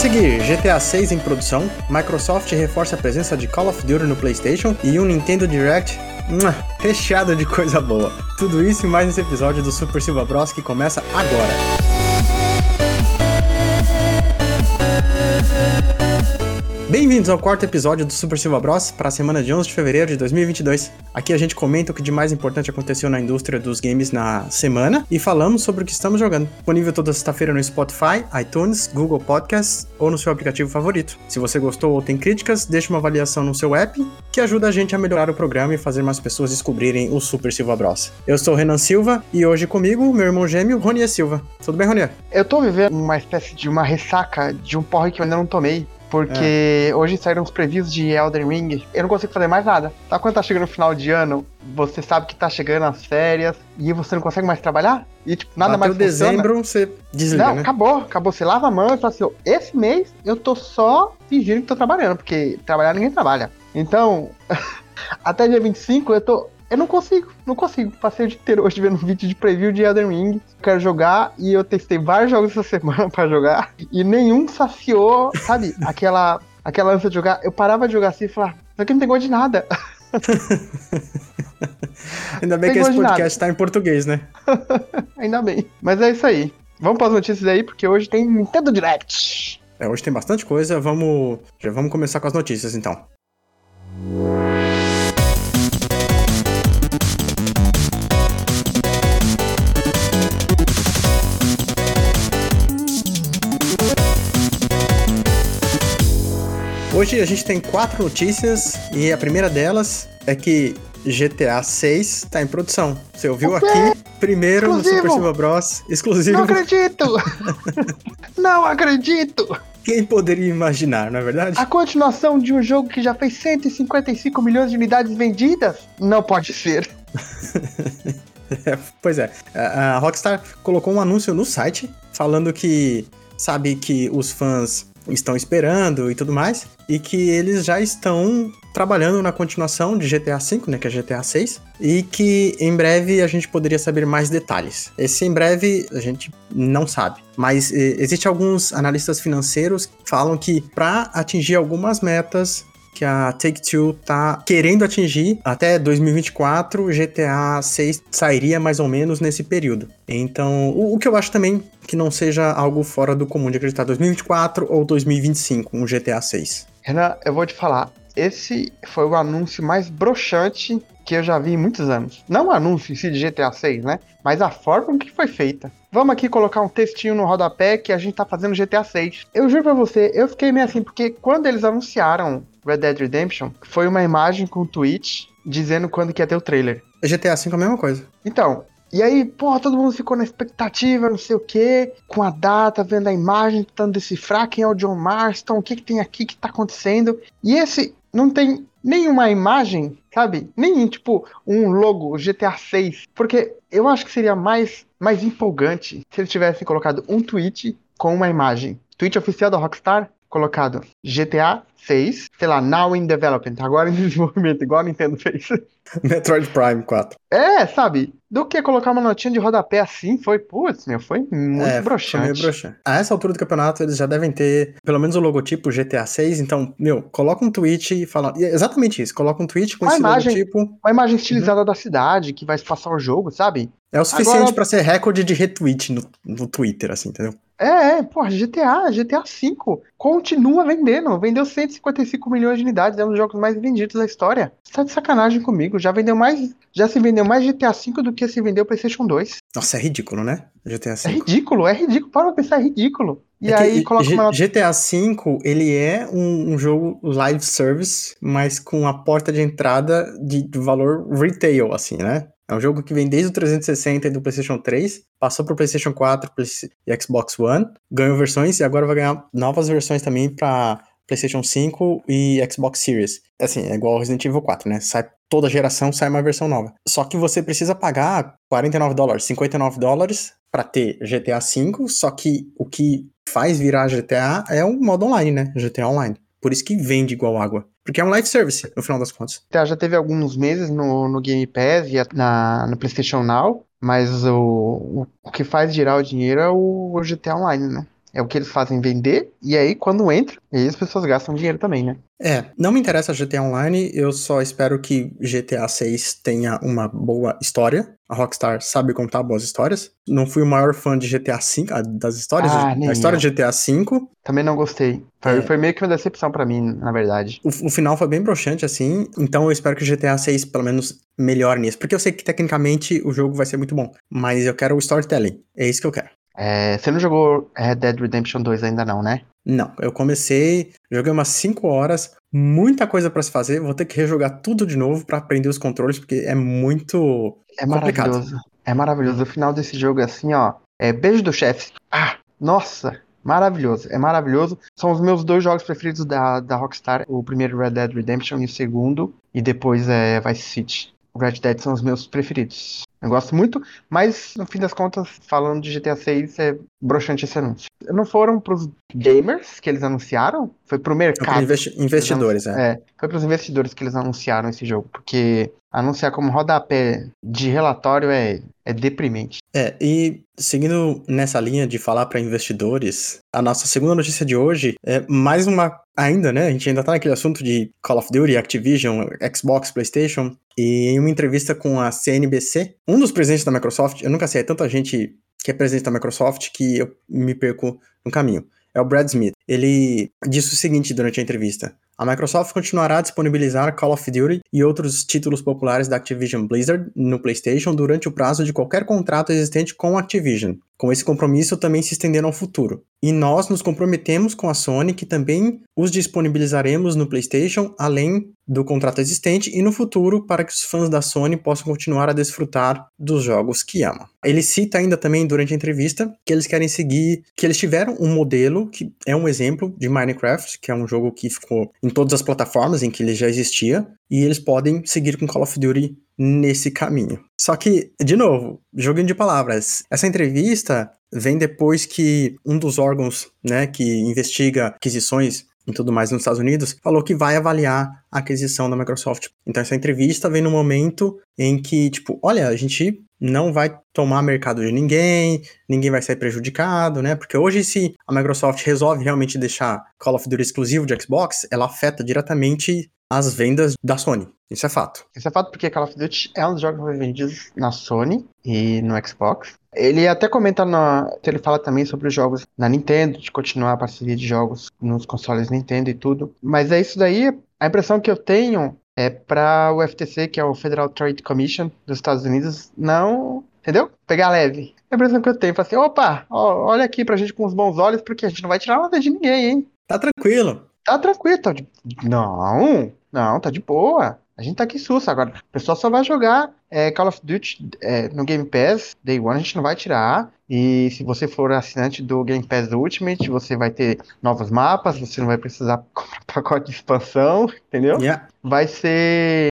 seguir, GTA 6 em produção, Microsoft reforça a presença de Call of Duty no PlayStation e um Nintendo Direct recheado de coisa boa. Tudo isso e mais nesse episódio do Super Silva Bros que começa agora. Bem-vindos ao quarto episódio do Super Silva Bros para a semana de 11 de fevereiro de 2022. Aqui a gente comenta o que de mais importante aconteceu na indústria dos games na semana e falamos sobre o que estamos jogando. Disponível toda sexta-feira no Spotify, iTunes, Google Podcasts ou no seu aplicativo favorito. Se você gostou ou tem críticas, deixe uma avaliação no seu app que ajuda a gente a melhorar o programa e fazer mais pessoas descobrirem o Super Silva Bros. Eu sou o Renan Silva e hoje comigo meu irmão gêmeo Ronier Silva. Tudo bem, Ronier? Eu tô vivendo uma espécie de uma ressaca de um porre que eu ainda não tomei. Porque é. hoje saíram os previews de Elden Ring. Eu não consigo fazer mais nada. Tá quando tá chegando no final de ano, você sabe que tá chegando as férias e você não consegue mais trabalhar? E tipo, nada Bateu mais dezembro, você desliga, Não, né? acabou, acabou. Você lava a mão e fala assim, esse mês eu tô só fingindo que tô trabalhando, porque trabalhar ninguém trabalha. Então, até dia 25 eu tô eu não consigo, não consigo. Passei o dia inteiro hoje vendo um vídeo de preview de Elden Ring. Quero jogar e eu testei vários jogos essa semana para jogar e nenhum saciou, sabe? Aquela, aquela ânsia de jogar. Eu parava de jogar assim e falava, isso aqui não tem gosto de nada. Ainda bem que esse podcast tá em português, né? Ainda bem. Mas é isso aí. Vamos para as notícias aí, porque hoje tem Nintendo Direct. É, hoje tem bastante coisa. Vamos, já vamos começar com as notícias então. Hoje a gente tem quatro notícias e a primeira delas é que GTA 6 está em produção. Você ouviu aqui primeiro exclusivo. no Super Silva Bros. Exclusivo. Não acredito! não acredito! Quem poderia imaginar, não é verdade? A continuação de um jogo que já fez 155 milhões de unidades vendidas? Não pode ser. é, pois é. A Rockstar colocou um anúncio no site falando que sabe que os fãs estão esperando e tudo mais, e que eles já estão trabalhando na continuação de GTA V, né, que é GTA 6, e que em breve a gente poderia saber mais detalhes. Esse em breve a gente não sabe, mas eh, existe alguns analistas financeiros que falam que para atingir algumas metas que a Take-Two tá querendo atingir até 2024, GTA 6 sairia mais ou menos nesse período. Então, o, o, que eu acho também que não seja algo fora do comum de acreditar 2024 ou 2025, um GTA 6. Renan, eu vou te falar, esse foi o anúncio mais broxante que eu já vi em muitos anos. Não o anúncio em si de GTA 6, né? Mas a forma que foi feita. Vamos aqui colocar um textinho no rodapé que a gente tá fazendo GTA 6. Eu juro pra você, eu fiquei meio assim, porque quando eles anunciaram Red Dead Redemption, foi uma imagem com um tweet dizendo quando que ia ter o trailer. GTA 5 é a mesma coisa. Então, e aí, porra, todo mundo ficou na expectativa, não sei o que, com a data, vendo a imagem, tentando decifrar quem é o John Marston, o que, que tem aqui, o que tá acontecendo. E esse não tem nenhuma imagem, sabe? Nem tipo um logo GTA 6. Porque eu acho que seria mais, mais empolgante se eles tivessem colocado um tweet com uma imagem. Tweet oficial da Rockstar, colocado GTA 6, sei lá, now in development, agora em desenvolvimento, igual a Nintendo fez. Metroid Prime 4. É, sabe? Do que colocar uma notinha de rodapé assim, foi, putz, meu, foi muito é, broxante. Broxante. A essa altura do campeonato, eles já devem ter pelo menos o logotipo GTA 6, então, meu, coloca um tweet e fala. Exatamente isso, coloca um tweet com uma esse imagem, logotipo. Uma imagem estilizada uhum. da cidade que vai passar o jogo, sabe? É o suficiente Agora... para ser recorde de retweet no, no Twitter, assim, entendeu? É, é, porra, GTA, GTA V continua vendendo. Vendeu 155 milhões de unidades, é um dos jogos mais vendidos da história. Você tá de sacanagem comigo. Já vendeu mais. Já se vendeu mais GTA V do que se vendeu PlayStation 2. Nossa, é ridículo, né? GTA V. É ridículo, é ridículo. Para pra pensar, é ridículo. E é aí coloca uma... GTA V, ele é um, um, jogo live service, mas com a porta de entrada de, de valor retail, assim, né? É um jogo que vem desde o 360 e do PlayStation 3, passou para o PlayStation 4 e Xbox One, ganhou versões e agora vai ganhar novas versões também para PlayStation 5 e Xbox Series. Assim, é igual Resident Evil 4, né? Sai toda geração sai uma versão nova. Só que você precisa pagar 49 dólares, 59 dólares para ter GTA V, só que o que faz virar GTA é o modo online, né? GTA Online. Por isso que vende igual água. Porque é um live service, no final das contas. Já teve alguns meses no, no Game Pass e na, no PlayStation Now, mas o, o, o que faz girar o dinheiro é o, o GTA Online, né? É o que eles fazem vender, e aí quando entra, aí as pessoas gastam dinheiro também, né? É, não me interessa GTA Online, eu só espero que GTA 6 tenha uma boa história. A Rockstar sabe contar boas histórias. Não fui o maior fã de GTA V, das histórias, Ah, da história eu. de GTA V. Também não gostei. Foi, É. foi meio que uma decepção pra mim, na verdade. O, o final foi bem broxante, assim, então eu espero que o GTA 6 pelo menos melhore nisso. Porque eu sei que tecnicamente o jogo vai ser muito bom, mas eu quero o storytelling. É isso que eu quero. É, você não jogou Red Dead Redemption 2 ainda não, né? Não, eu comecei, joguei umas 5 horas, muita coisa pra se fazer, vou ter que rejogar tudo de novo pra aprender os controles, porque é muito. É Complicado. maravilhoso. É maravilhoso. O final desse jogo é assim, ó. É beijo do chefe. Ah, nossa, maravilhoso. É maravilhoso. São os meus dois jogos preferidos da, da Rockstar. O primeiro Red Dead Redemption e o segundo. E depois é Vice City. Red Dead são os meus preferidos. Eu gosto muito, mas no fim das contas, falando de GTA 6, é broxante esse anúncio. Não foram pros gamers que eles anunciaram? Foi pro mercado. para investi- investidores, é. É, foi para os investidores que eles anunciaram esse jogo, porque anunciar como rodapé de relatório é, é deprimente. É, e seguindo nessa linha de falar para investidores, a nossa segunda notícia de hoje é mais uma ainda, né? A gente ainda tá naquele assunto de Call of Duty, Activision, Xbox, PlayStation, e em uma entrevista com a CNBC, um dos presidentes da Microsoft, eu nunca sei, é tanta gente que é presidente da Microsoft que eu me perco no caminho. É o Brad Smith. Ele disse o seguinte durante a entrevista: a Microsoft continuará a disponibilizar Call of Duty e outros títulos populares da Activision Blizzard no PlayStation durante o prazo de qualquer contrato existente com a Activision. Com esse compromisso também se estender ao futuro. E nós nos comprometemos com a Sony que também os disponibilizaremos no PlayStation, além do contrato existente e no futuro, para que os fãs da Sony possam continuar a desfrutar dos jogos que amam. Ele cita ainda também durante a entrevista que eles querem seguir, que eles tiveram um modelo que é um exemplo de Minecraft, que é um jogo que ficou em todas as plataformas em que ele já existia, e eles podem seguir com Call of Duty nesse caminho. Só que, de novo, joguinho de palavras. Essa entrevista vem depois que um dos órgãos, né, que investiga aquisições e tudo mais nos Estados Unidos, falou que vai avaliar a aquisição da Microsoft. Então essa entrevista vem no momento em que, tipo, olha, a gente não vai tomar mercado de ninguém, ninguém vai sair prejudicado, né? Porque hoje, se a Microsoft resolve realmente deixar Call of Duty exclusivo de Xbox, ela afeta diretamente as vendas da Sony. Isso é fato. Isso é fato porque Call of Duty é um dos jogos vendidos na Sony e no Xbox. Ele até comenta, na, ele fala também sobre os jogos na Nintendo, de continuar a parceria de jogos nos consoles Nintendo e tudo. Mas é isso daí, a impressão que eu tenho é para o FTC, que é o Federal Trade Commission dos Estados Unidos, não, entendeu? Pegar leve. A impressão que eu tenho, assim, opa, ó, olha aqui pra gente com os bons olhos, porque a gente não vai tirar nada de ninguém, hein? Tá tranquilo. Tá tranquilo, tá de... Não, não, tá de boa. A gente tá aqui sussa. Agora, o pessoal só vai jogar é, Call of Duty é, no Game Pass. Day One a gente não vai tirar. E se você for assinante do Game Pass Ultimate, você vai ter novos mapas. Você não vai precisar comprar pacote de expansão, entendeu? Yeah. Vai ser.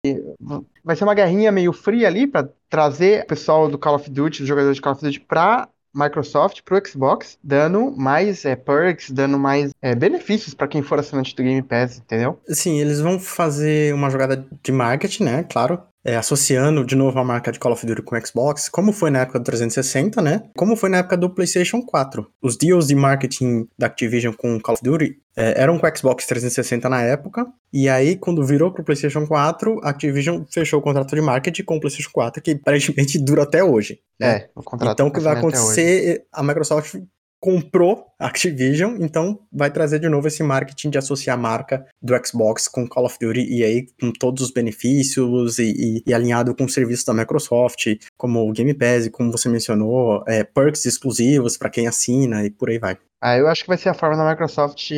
Vai ser uma guerrinha meio fria ali pra trazer o pessoal do Call of Duty, os jogadores de Call of Duty, pra Microsoft pro Xbox, dando mais é, perks, dando mais é, benefícios pra quem for assinante do Game Pass, entendeu? Sim, eles vão fazer uma jogada de marketing, né? Claro. É, associando de novo a marca de Call of Duty com o Xbox, como foi na época do 360, né? Como foi na época do PlayStation 4. Os deals de marketing da Activision com Call of Duty é, eram com o Xbox 360 na época, e aí quando virou pro PlayStation 4, a Activision fechou o contrato de marketing com o PlayStation 4, que aparentemente dura até hoje. né? É, o contrato Então o que vai até hoje. acontecer, a Microsoft comprou Activision, então vai trazer de novo esse marketing de associar a marca do Xbox com Call of Duty e aí com todos os benefícios e, e- e alinhado com o serviço da Microsoft, como o Game Pass, como você mencionou, é, perks exclusivos para quem assina e por aí vai. Ah, eu acho que vai ser a forma da Microsoft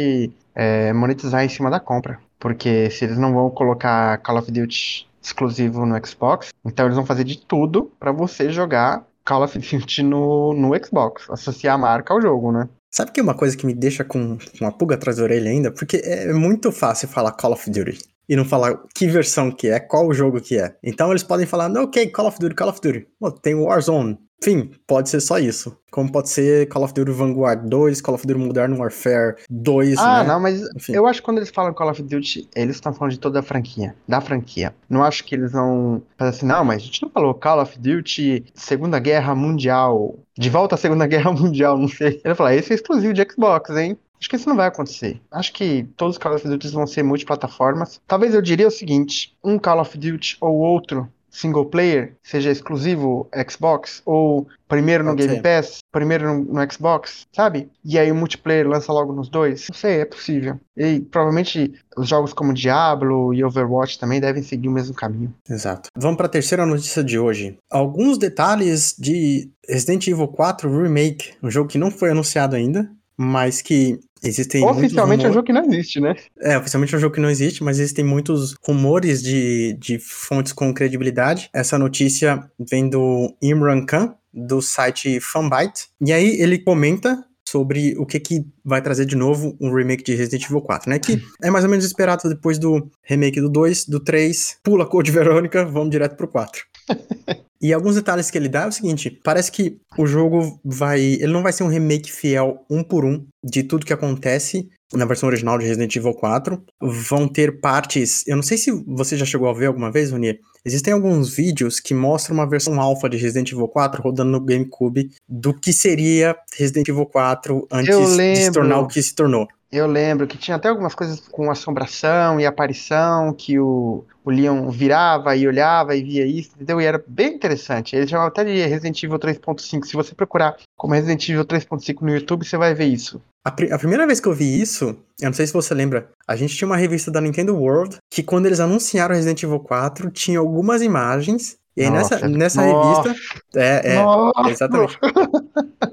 é, monetizar em cima da compra. Porque se eles não vão colocar Call of Duty exclusivo no Xbox, então eles vão fazer de tudo pra você jogar Call of Duty no, no Xbox. Associar a marca ao jogo, né? Sabe que uma coisa que me deixa com uma pulga atrás da orelha ainda? Porque é muito fácil falar Call of Duty e não falar que versão que é, qual o jogo que é. Então eles podem falar, "Não, ok, Call of Duty, Call of Duty. Pô, tem Warzone. Enfim, pode ser só isso. Como pode ser Call of Duty Vanguard 2, Call of Duty Modern Warfare 2, Ah, né? não, mas Enfim. eu acho que quando eles falam Call of Duty, eles estão falando de toda a franquia, da franquia. Não acho que eles vão fazer assim, não, mas a gente não falou Call of Duty Segunda Guerra Mundial, de volta à Segunda Guerra Mundial, não sei. Ele vai falar, esse é exclusivo de Xbox, hein? Acho que isso não vai acontecer. Acho que todos os Call of Duty vão ser multiplataformas. Talvez eu diria o seguinte: um Call of Duty ou outro single player seja exclusivo Xbox, ou primeiro no Game. Pass, primeiro no, no Xbox, sabe? E aí o multiplayer lança logo nos dois. Não sei, é possível. E provavelmente os jogos como Diablo e Overwatch também devem seguir o mesmo caminho. Exato. Vamos para a terceira notícia de hoje. Alguns detalhes de Resident Evil 4 Remake, um jogo que não foi anunciado ainda, mas que existem Oficialmente é um jogo que não existe, né? É, oficialmente é um jogo que não existe, mas existem muitos rumores de, de fontes com credibilidade. Essa notícia vem do Imran Khan, do site Fanbyte. E aí ele comenta sobre o que, que vai trazer de novo um remake de Resident Evil 4, né? Que é mais ou menos esperado depois do remake do 2, do 3, pula a Code Verônica, vamos direto pro 4. E alguns detalhes que ele dá é o seguinte: parece que o jogo vai. Ele não vai ser um remake fiel um por um de tudo que acontece na versão original de Resident Evil 4. Vão ter partes. Eu não sei se você já chegou a ver alguma vez, Ronier. Existem alguns vídeos que mostram uma versão alfa de Resident Evil 4 rodando no GameCube do que seria Resident Evil 4 antes de se tornar o que se tornou. Eu lembro que tinha até algumas coisas com assombração e aparição, que o, o Leon virava e olhava e via isso, entendeu? E era bem interessante. Ele chamava até de Resident Evil 3.5. Se você procurar como Resident Evil 3.5 no YouTube, você vai ver isso. A, pri- a primeira vez que eu vi isso, eu não sei se você lembra, a gente tinha uma revista da Nintendo World que quando eles anunciaram Resident Evil 4, tinha algumas imagens. E aí Nossa, nessa, nessa nossa. revista. É, é, Nossa, exatamente.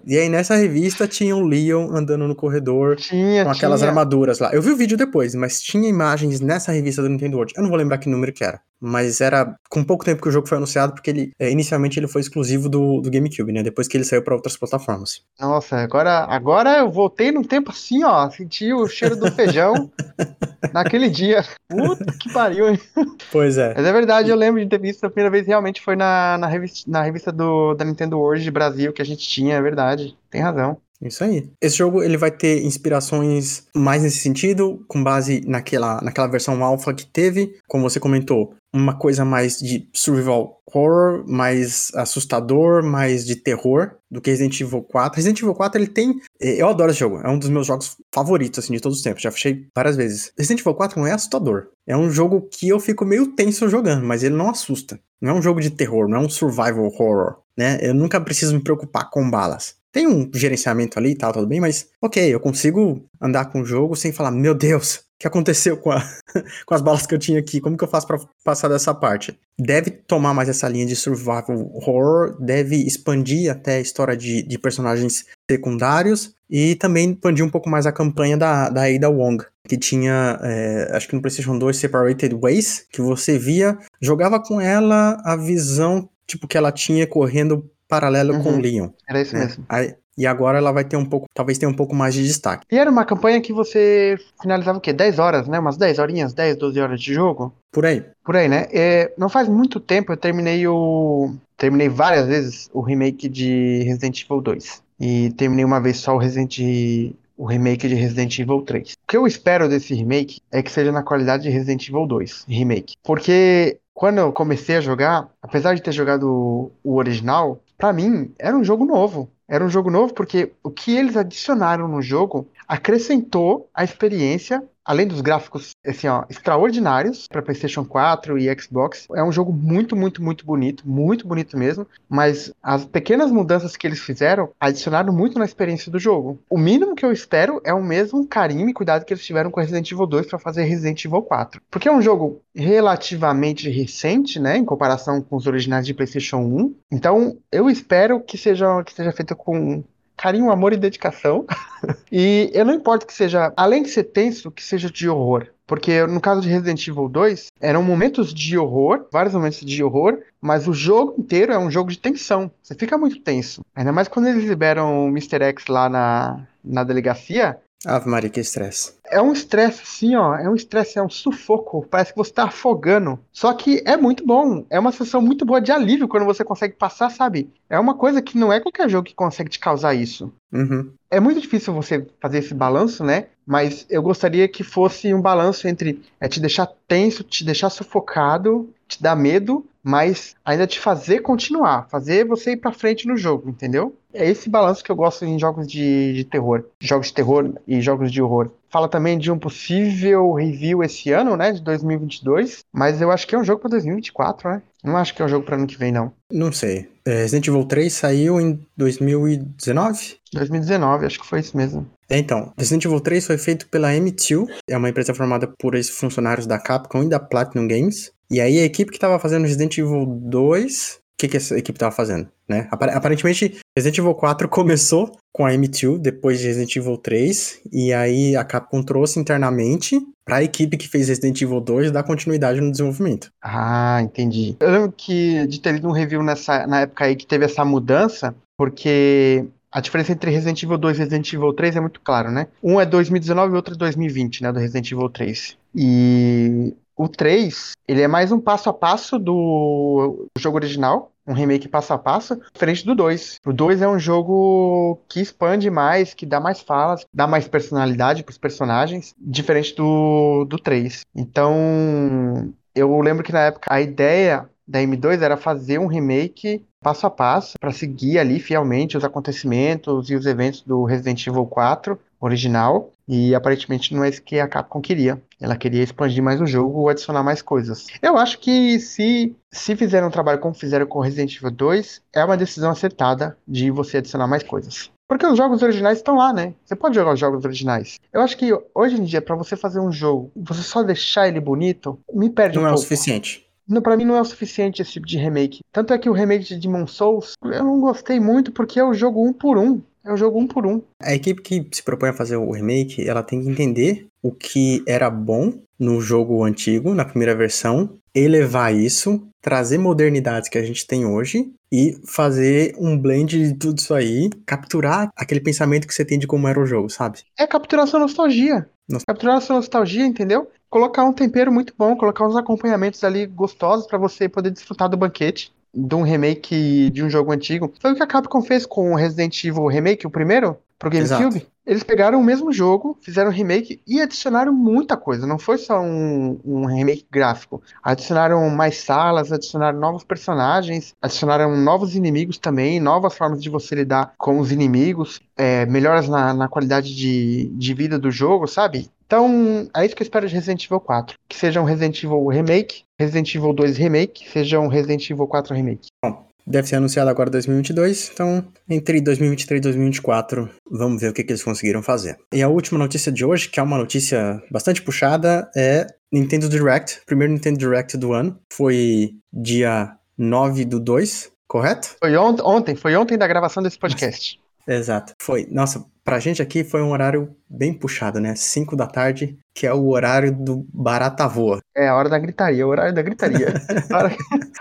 E aí nessa revista tinha o Leon andando no corredor Tinha, com aquelas tinha. armaduras lá. Eu vi o vídeo depois, mas tinha imagens nessa revista do Nintendo World. Eu não vou lembrar que número que era. Mas era com pouco tempo que o jogo foi anunciado, porque ele é, inicialmente ele foi exclusivo do, do GameCube, né? Depois que ele saiu para outras plataformas. Nossa, agora, agora eu voltei num tempo assim, ó. Senti o cheiro do feijão naquele dia. Puta que pariu, hein? Pois é. Mas é verdade, eu lembro de ter visto a primeira vez realmente foi na, na revista, na revista do, da Nintendo World de Brasil que a gente tinha, é verdade. Tem razão. Isso aí. Esse jogo ele vai ter inspirações mais nesse sentido, com base naquela, naquela versão alpha que teve, como você comentou, uma coisa mais de survival horror, mais assustador, mais de terror do que Resident Evil 4. Resident Evil 4 ele tem, eh, eu adoro esse jogo, é um dos meus jogos favoritos assim de todos os tempos, já fechei várias vezes. Resident Evil 4 não é assustador, é um jogo que eu fico meio tenso jogando, mas ele não assusta. Não é um jogo de terror, não é um survival horror, né? Eu nunca preciso me preocupar com balas. Tem um gerenciamento ali e tal, tudo bem, mas ok, eu consigo andar com o jogo sem falar, meu Deus, o que aconteceu com, a- com as balas que eu tinha aqui? Como que eu faço pra passar dessa parte? Deve tomar mais essa linha de survival horror, deve expandir até a história de, de personagens secundários e também expandir um pouco mais a campanha da, da Ada Wong, que tinha, é, acho que no PlayStation 2, Separated Ways, que você via, jogava com ela a visão, tipo, que ela tinha correndo paralelo com o Uhum. Leon. Era isso né? mesmo. Aí- e agora ela vai ter um pouco, talvez tenha um pouco mais de destaque. E era uma campanha que você finalizava o quê? 10 horas, né? Umas 10 horinhas, 10, 12 horas de jogo? Por aí. Por aí, né? É, não faz muito tempo eu terminei o. Terminei várias vezes o remake de Resident Evil 2. E terminei uma vez só o Resident o remake de Resident Evil 3. O que eu espero desse remake é que seja na qualidade de Resident Evil 2 remake. Porque quando eu comecei a jogar, apesar de ter jogado o original, pra mim era um jogo novo. Era um jogo novo porque o que eles adicionaram no jogo acrescentou a experiência, além dos gráficos assim, ó, extraordinários para PlayStation 4 e Xbox. É um jogo muito, muito, muito bonito, muito bonito mesmo, mas as pequenas mudanças que eles fizeram adicionaram muito na experiência do jogo. O mínimo que eu espero é o mesmo carinho e cuidado que eles tiveram com Resident Evil 2 para fazer Resident Evil 4. Porque é um jogo relativamente recente, né, em comparação com os originais de PlayStation 1. Então, eu espero que seja que seja feito com carinho, amor e dedicação. e eu não importo que seja, além de ser tenso, que seja de horror. Porque no caso de Resident Evil 2, eram momentos de horror, vários momentos de horror, mas o jogo inteiro é um jogo de tensão. Você fica muito tenso. Ainda mais quando eles liberam o Mr. X lá na, na delegacia. Ave Maria, que estresse. É um estresse, assim, ó. É um estresse, é um sufoco. Parece que você tá afogando. Só que é muito bom. É uma sensação muito boa de alívio quando você consegue passar, sabe? É uma coisa que não é qualquer jogo que consegue te causar isso. Uhum. É muito difícil você fazer esse balanço, né? Mas eu gostaria que fosse um balanço entre é, te deixar tenso, te deixar sufocado, te dar medo, mas ainda te fazer continuar, fazer você ir pra frente no jogo, entendeu? É esse balanço que eu gosto em jogos de, de terror, jogos de terror e jogos de horror. Fala também de um possível review esse ano, né, de 2022, mas eu acho que é um jogo para 2024, né? Não acho que é um jogo para ano que vem, não. Não sei. É, Resident Evil 3 saiu em 2019? 2019, acho que foi isso mesmo. É, então, Resident Evil 3 foi feito pela M2, é uma empresa formada por funcionários da Capcom e da Platinum Games. E aí a equipe que estava fazendo Resident Evil 2, o que, que essa equipe estava fazendo? Né? Aparentemente, Resident Evil 4 começou com a M2, depois de Resident Evil 3, e aí a Capcom trouxe internamente para a equipe que fez Resident Evil 2 dar continuidade no desenvolvimento. Ah, entendi. Eu lembro que de ter lido um review nessa, na época aí que teve essa mudança, porque a diferença entre Resident Evil 2 e Resident Evil 3 é muito claro, né? Um é 2019 e outro é 2020, né, do Resident Evil 3. E o 3, ele é mais um passo a passo do jogo original, um remake passo a passo, diferente do 2. O 2 é um jogo que expande mais, que dá mais falas, dá mais personalidade pros personagens, diferente do, do 3. Então, eu lembro que na época a ideia da M2 era fazer um remake passo a passo para seguir ali fielmente os acontecimentos e os eventos do Resident Evil 4 original. E aparentemente não é isso que a Capcom queria. Ela queria expandir mais o jogo ou adicionar mais coisas. Eu acho que se, se fizeram um trabalho como fizeram com Resident Evil 2, é uma decisão acertada de você adicionar mais coisas. Porque os jogos originais estão lá, né? Você pode jogar os jogos originais. Eu acho que hoje em dia, para você fazer um jogo, você só deixar ele bonito, me perde não um é pouco. o suficiente. Pra mim não é o suficiente esse tipo de remake. Tanto é que o remake de Demon Souls, eu não gostei muito porque é o jogo um por um. É o jogo um por um. A equipe que se propõe a fazer o remake, ela tem que entender o que era bom no jogo antigo, na primeira versão, elevar isso, trazer modernidades que a gente tem hoje e fazer um blend de tudo isso aí, capturar aquele pensamento que você tem de como era o jogo, sabe? É capturar sua nostalgia. Nossa. Capturar sua nostalgia, entendeu? Colocar um tempero muito bom, colocar uns acompanhamentos ali gostosos pra você poder desfrutar do banquete de um remake de um jogo antigo. Foi o que a Capcom fez com o Resident Evil Remake, o primeiro, pro GameCube. Exato. Eles pegaram o mesmo jogo, fizeram um remake e adicionaram muita coisa. Não foi só um, um remake gráfico. Adicionaram mais salas, adicionaram novos personagens, adicionaram novos inimigos também, novas formas de você lidar com os inimigos, é, melhoras na, na qualidade de, de vida do jogo, sabe? Então, é isso que eu espero de Resident Evil 4. Que seja um Resident Evil Remake, Resident Evil 2 Remake, seja um Resident Evil 4 Remake. Deve ser anunciado agora em 2022, então entre 2023 e 2024, vamos ver o que, que eles conseguiram fazer. E a última notícia de hoje, que é uma notícia bastante puxada, é Nintendo Direct, primeiro Nintendo Direct do ano, foi dia 9 do 2, correto? Foi ont ontem, foi ontem da gravação desse podcast. Exato. Foi. Nossa, pra gente aqui foi um horário bem puxado, né? 5 da tarde, que é o horário do barata voa. É a hora da gritaria, o horário da gritaria. a, hora que,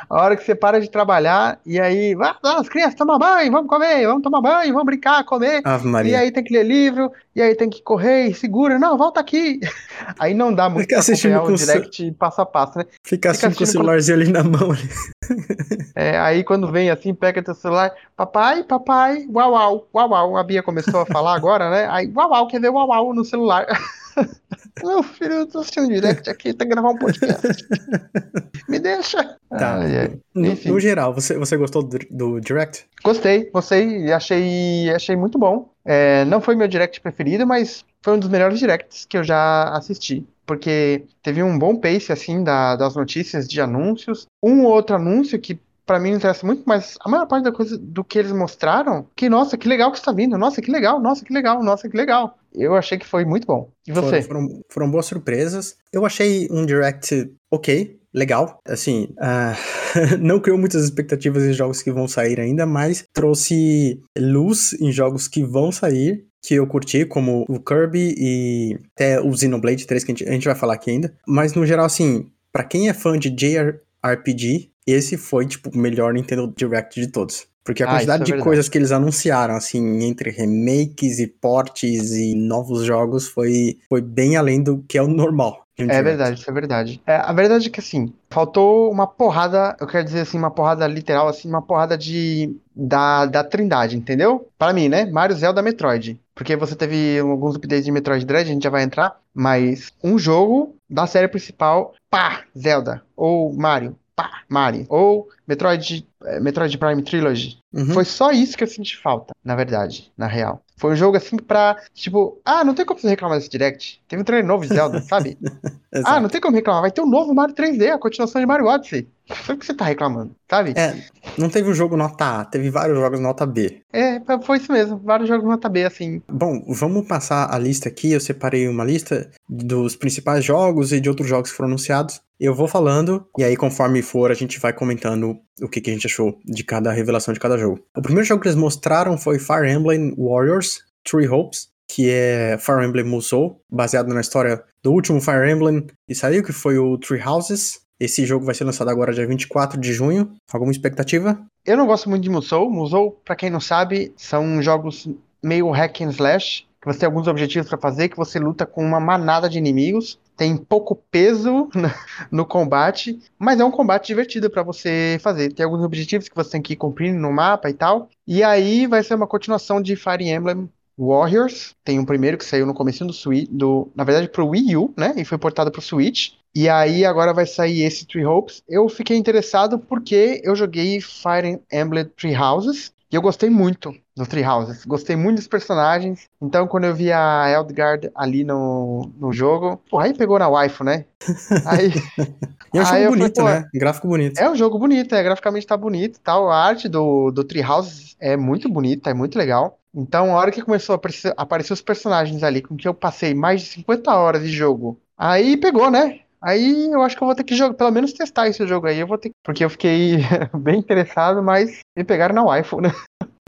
a hora que você para de trabalhar e aí, vai, as crianças, tomar banho, vamos comer, vamos tomar banho, vamos brincar, comer. Ave E Maria. aí tem que ler livro, e aí tem que correr e segura, não, volta aqui. Aí não dá muito Fica assistindo com o direct passo a passo, né? Fica assistindo com o assistindo com- celularzinho ali na mão. Ali. É, aí quando vem assim, pega teu celular, papai, papai, uau, uau, uau, uau. A Bia começou a falar agora, né? Aí, uau, uau, quer ver uau, uau no celular. Meu filho, eu tô assistindo direct aqui, tem que gravar um podcast. Me deixa. Tá. Ai. No, no geral, você, você gostou do, do Direct? Gostei, gostei, e achei, achei muito bom. É, não foi meu direct preferido, mas foi um dos melhores directs que eu já assisti. Porque teve um bom pace, assim, da- das notícias de anúncios. Um ou outro anúncio que pra mim interessa muito, mas a maior parte da coisa do que eles mostraram, que, nossa, que legal que está vindo, nossa, que legal, nossa, que legal, nossa, que legal. Eu achei que foi muito bom. E você? Foram, foram, foram boas surpresas. Eu achei um Direct ok, legal. Assim, ah, não criou muitas expectativas em jogos que vão sair ainda, mas trouxe luz em jogos que vão sair. Que eu curti, como o Kirby e até o Xenoblade 3, que a gente, a gente vai falar aqui ainda. Mas no geral, assim, pra quem é fã de JRPG, esse foi, tipo, o melhor Nintendo Direct de todos. Porque a Ah, quantidade é de coisas que eles anunciaram, assim, entre remakes e portes e novos jogos, foi, foi bem além do que é o normal. É Direct. verdade, isso é verdade. É, a verdade é que assim, faltou uma porrada, eu quero dizer assim, uma porrada literal, assim, uma porrada de da, da Trindade, entendeu? Para mim, né? Mario, Zelda, Metroid. Porque você teve alguns updates de Metroid Dread, a gente já vai entrar, mas um jogo da série principal, pá, Zelda. Ou Mario, pá, Mario. Ou Metroid, eh, Metroid Prime Trilogy. Uhum. Foi só isso que eu senti falta, na verdade, na real. Foi um jogo assim pra, tipo, ah, não tem como você reclamar desse Direct. Teve um trailer novo de Zelda, sabe? Ah, não tem como reclamar. Vai ter um novo Mario 3D, a continuação de Mario Odyssey. Foi o que você tá reclamando, sabe? É, não teve um jogo nota A, teve vários jogos nota B. É, foi isso mesmo. Vários jogos nota B, assim. Bom, vamos passar a lista aqui. Eu separei uma lista dos principais jogos e de outros jogos que foram anunciados. Eu vou falando, e aí, conforme for, a gente vai comentando o que, que a gente achou de cada revelação de cada jogo. O primeiro jogo que eles mostraram foi Fire Emblem Warriors Three Hopes, que é Fire Emblem Musou, baseado na história do último Fire Emblem que saiu, que foi o Three Houses. Esse jogo vai ser lançado agora dia 24 de junho. Alguma expectativa? Eu não gosto muito de Musou. Musou, pra quem não sabe, são jogos meio hack and slash, que você tem alguns objetivos pra fazer, que você luta com uma manada de inimigos. Tem pouco peso no combate, mas é um combate divertido pra você fazer. Tem alguns objetivos que você tem que ir cumprindo no mapa e tal. E aí vai ser uma continuação de Fire Emblem Warriors. Tem um primeiro que saiu no começo do Switch, do, na verdade pro Wii U, né? E foi portado pro Switch. E aí agora vai sair esse Three Hopes. Eu fiquei interessado porque eu joguei Fire Emblem Three Houses e eu gostei muito do Three Houses. Gostei muito dos personagens. Então quando eu vi a Eldgard ali no, no jogo, pô, aí pegou na waifu, né? Aí E é um jogo falei, bonito, pô, né? Gráfico bonito. é um jogo bonito, é, graficamente tá bonito e tal. A arte do, do Treehouse é muito bonita, é muito legal. Então, a hora que começou a aparecer, aparecer os personagens ali, com que eu passei mais de 50 horas de jogo, aí pegou, né? Aí eu acho que eu vou ter que jogar, pelo menos testar esse jogo aí. Eu vou ter, porque eu fiquei bem interessado, mas me pegaram na waifu, né?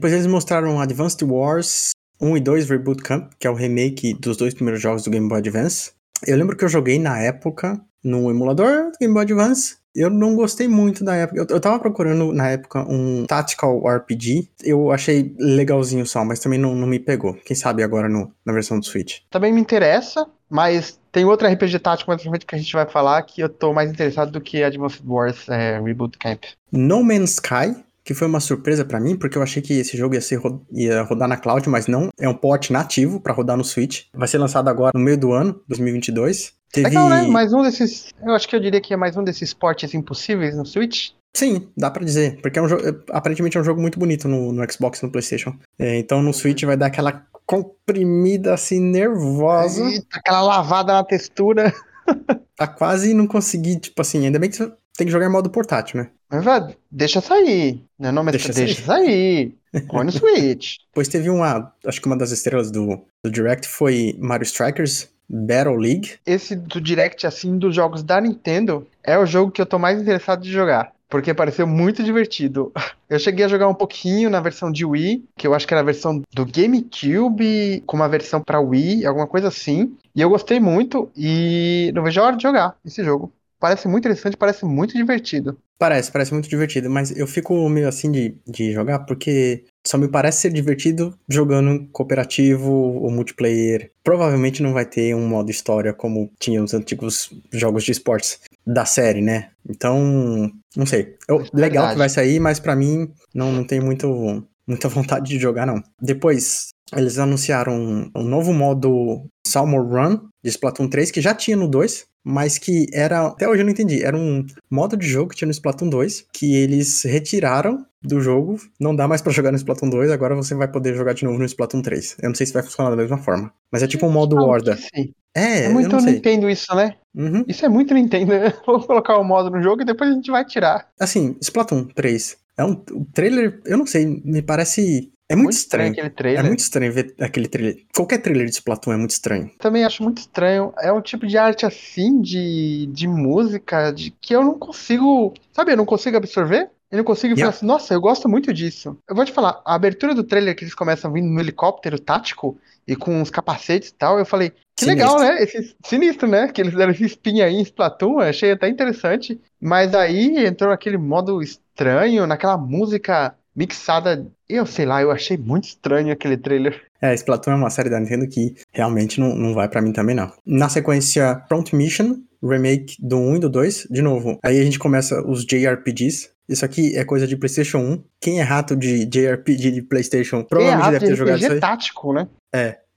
Depois eles mostraram Advanced Wars 1 e 2 Reboot Camp, que é o remake dos dois primeiros jogos do Game Boy Advance. Eu lembro que eu joguei na época no emulador do Game Boy Advance. Eu não gostei muito da época. Eu, eu tava procurando na época um Tactical RPG. Eu achei legalzinho só, mas também não, não me pegou. Quem sabe agora no, na versão do Switch. Também me interessa, mas tem outro RPG tático mais que a gente vai falar que eu tô mais interessado do que Advanced Wars é, Reboot Camp. No Man's Sky, que foi uma surpresa pra mim, porque eu achei que esse jogo ia, ser, ia rodar na cloud, mas não. É um port nativo pra rodar no Switch. Vai ser lançado agora no meio do ano, 2022. Teve... Legal, né? Mais um desses. Eu acho que eu diria que é mais um desses portes impossíveis no Switch. Sim, dá pra dizer. Porque é um jogo, é- aparentemente é um jogo muito bonito no, no Xbox e no PlayStation. É, então no Switch vai dar aquela comprimida assim, nervosa. Eita, aquela lavada na textura. Tá quase não consegui, tipo assim, ainda bem que tem que jogar em modo portátil, né? Mas, velho, deixa sair. Né? Não, mas Deixa deixa, sair. Põe no Switch. Depois teve uma, acho que uma das estrelas do, do Direct foi Mario Strikers Battle League. Esse do Direct, assim, dos jogos da Nintendo, é o jogo que eu tô mais interessado de jogar. Porque pareceu muito divertido. Eu cheguei a jogar um pouquinho na versão de Wii, que eu acho que era a versão do GameCube, com uma versão pra Wii, alguma coisa assim. E eu gostei muito e não vejo a hora de jogar esse jogo. Parece muito interessante, parece muito divertido. Parece, parece muito divertido, mas eu fico meio assim de, de jogar porque só me parece ser divertido jogando cooperativo ou multiplayer. Provavelmente não vai ter um modo história como tinha os antigos jogos de esportes da série, né? Então, não sei. Eu- legal Verdade. que vai sair, mas pra mim não, não tem muito, muita vontade de jogar, não. Depois, eles anunciaram um, um novo modo Salmon Run de Splatoon 3, que já tinha no 2, mas que era. Até hoje eu não entendi. Era um modo de jogo que tinha no Splatoon 2, que eles retiraram do jogo. Não dá mais pra jogar no Splatoon 2, agora você vai poder jogar de novo no Splatoon 3. Eu não sei se vai funcionar da mesma forma. Mas é tipo um modo Ah, Horda. sim. É, É muito não. Nintendo isso, né? Uhum. Isso é muito Nintendo. Vou colocar o modo no jogo e depois a gente vai tirar. Assim, Splatoon 3. É um o trailer, eu não sei, me parece. É muito, estranho. aquele É trailer. muito estranho ver aquele trailer. Qualquer trailer de Splatoon é muito estranho. Também acho muito estranho. É um tipo de arte assim, de, de música, de que eu não consigo. Sabe, eu não consigo absorver. Eu não consigo Yeah. falar assim, nossa, eu gosto muito disso. Eu vou te falar, a abertura do trailer que eles começam vindo no helicóptero tático e com os capacetes e tal, eu falei, que Sinistro. legal, né? Esse, sinistro, né? Que eles deram esse spin aí em Splatoon, achei até interessante. Mas aí entrou naquele modo estranho, naquela música mixada. Eu sei lá, eu achei muito estranho aquele trailer. É, Splatoon é uma série da Nintendo que realmente não, não vai pra mim também, não. Na sequência, Front Mission, remake do 1 e do 2. De novo, aí a gente começa os JRPGs. Isso aqui é coisa de PlayStation 1. Quem é rato de JRPG de PlayStation é provavelmente rato deve de ter jogado isso aí. tático, né?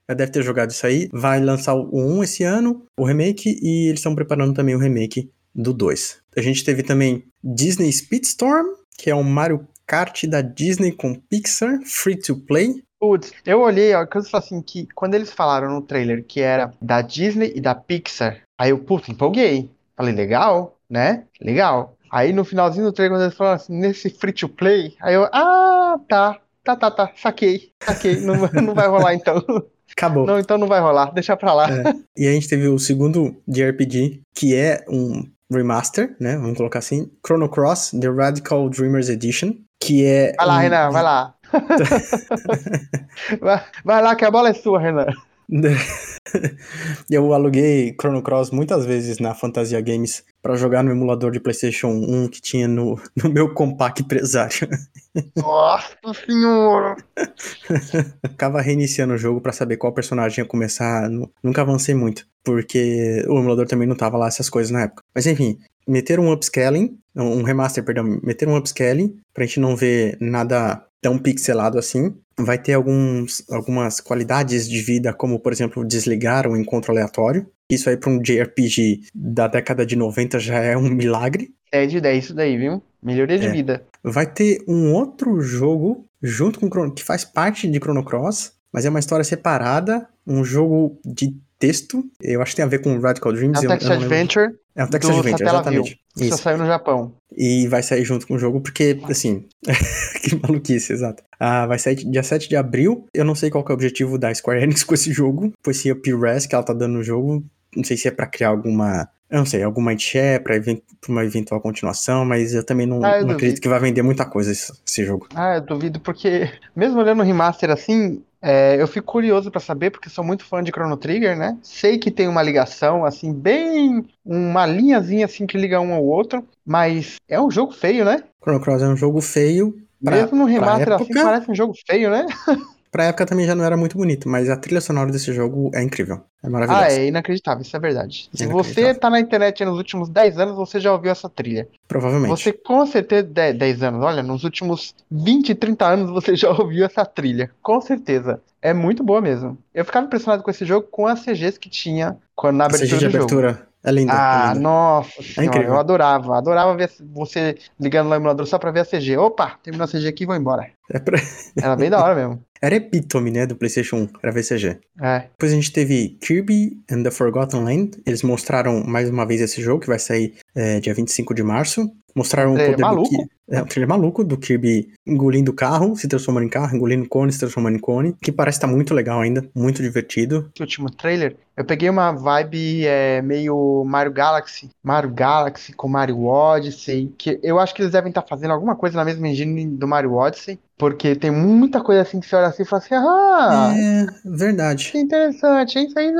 Já deve ter jogado isso aí. Vai lançar o 1 esse ano, o remake, e eles estão preparando também o remake do 2. A gente teve também Disney Speedstorm, que é um Mario Kart da Disney com Pixar, free to play. Putz, eu olhei, ó, que eu falei assim, que quando eles falaram no trailer que era da Disney e da Pixar, aí eu, putz, empolguei. Falei, legal, né? Legal. Aí no finalzinho do trailer, quando eles falaram assim, nesse free to play, aí eu, ah, tá, tá, tá, tá, saquei, saquei, não, vai- não vai rolar então. Acabou. Não, então não vai rolar, deixa pra lá. É. E a gente teve o segundo JRPG, que é um remaster, né? Vamos colocar assim. Chrono Cross, The Radical Dreamers Edition, que é. Vai lá, um- Renan, vai lá. vai, vai lá que a bola é sua, Renan. Eu aluguei Chrono Cross muitas vezes na Fantasia Games pra jogar no emulador de PlayStation 1 que tinha no, no meu compact empresário. Nossa senhora. Ficava reiniciando o jogo pra saber qual personagem ia começar. Nu- Nunca avancei muito, porque o emulador também não tava lá essas coisas na época. Mas enfim, meter um upscaling, um remaster, perdão, meter um upscaling pra gente não ver nada tão pixelado assim. Vai ter alguns, algumas qualidades de vida, como por exemplo desligar o encontro aleatório. Isso aí pra um JRPG da década de 90 já é um milagre. 10 de 10 isso daí, viu? Melhoria de É. vida. Vai ter um outro jogo junto com Chrono, que faz parte de Chrono Cross, mas é uma história separada, um jogo de texto. Eu acho que tem a ver com Radical Dreams. É um lembro. Adventure É um Text do Adventure, exatamente. que só Isso. saiu no Japão. E vai sair junto com o jogo, porque, assim, que maluquice, exato. Ah, vai sair dia 7 de abril. Eu não sei qual é o objetivo da Square Enix com esse jogo, com esse up-res que ela tá dando no jogo. Não sei se é pra criar alguma. Eu não sei, alguma share pra, even- pra uma eventual continuação, mas eu também não, Ah, eu não acredito que vai vender muita coisa esse, esse jogo. Ah, eu duvido, porque mesmo olhando o remaster assim, é, eu fico curioso pra saber, porque sou muito fã de Chrono Trigger, né? Sei que tem uma ligação, assim, bem. Uma linhazinha assim que liga um ao outro, mas é um jogo feio, né? Chrono Cross é um jogo feio. Pra, Mesmo no remaster assim, época- parece um jogo feio, né? pra época também já não era muito bonito, mas a trilha sonora desse jogo é incrível. É maravilhosa. Ah, é inacreditável, isso é verdade. Se você tá na internet nos últimos 10 anos, você já ouviu essa trilha. Provavelmente. Você com certeza, 10, 10 anos, olha, nos últimos 20, 30 anos você já ouviu essa trilha. Com certeza. É muito boa mesmo. Eu ficava impressionado com esse jogo com as CGs que tinha quando, na abertura de do jogo. abertura é linda. Ah, é linda. nossa senhora, incrível. eu adorava. Adorava ver você ligando lá no emulador só pra ver a CG. Opa, terminou a CG aqui e vou embora. É pra- Era bem da hora mesmo. Era epítome, né, do PlayStation 1, era VCG. É. Depois a gente teve Kirby and the Forgotten Land. Eles mostraram mais uma vez esse jogo, que vai sair é, dia 25 de março. Mostraram o Trailer poder do maluco. Kirby. É um trailer maluco do Kirby engolindo carro, se transformando em carro, engolindo cone, se transformando em cone. Que parece estar muito legal ainda, muito divertido. Esse último trailer, eu peguei uma vibe é, meio Mario Galaxy. Mario Galaxy com Mario Odyssey. Que eu acho que eles devem estar fazendo alguma coisa na mesma engine do Mario Odyssey. Porque tem muita coisa assim que você olha assim e fala assim: ah, É, verdade. que interessante, hein? Isso aí,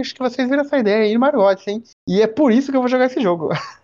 acho que vocês viram essa ideia aí no Odyssey, hein? E é por isso que eu vou jogar esse jogo.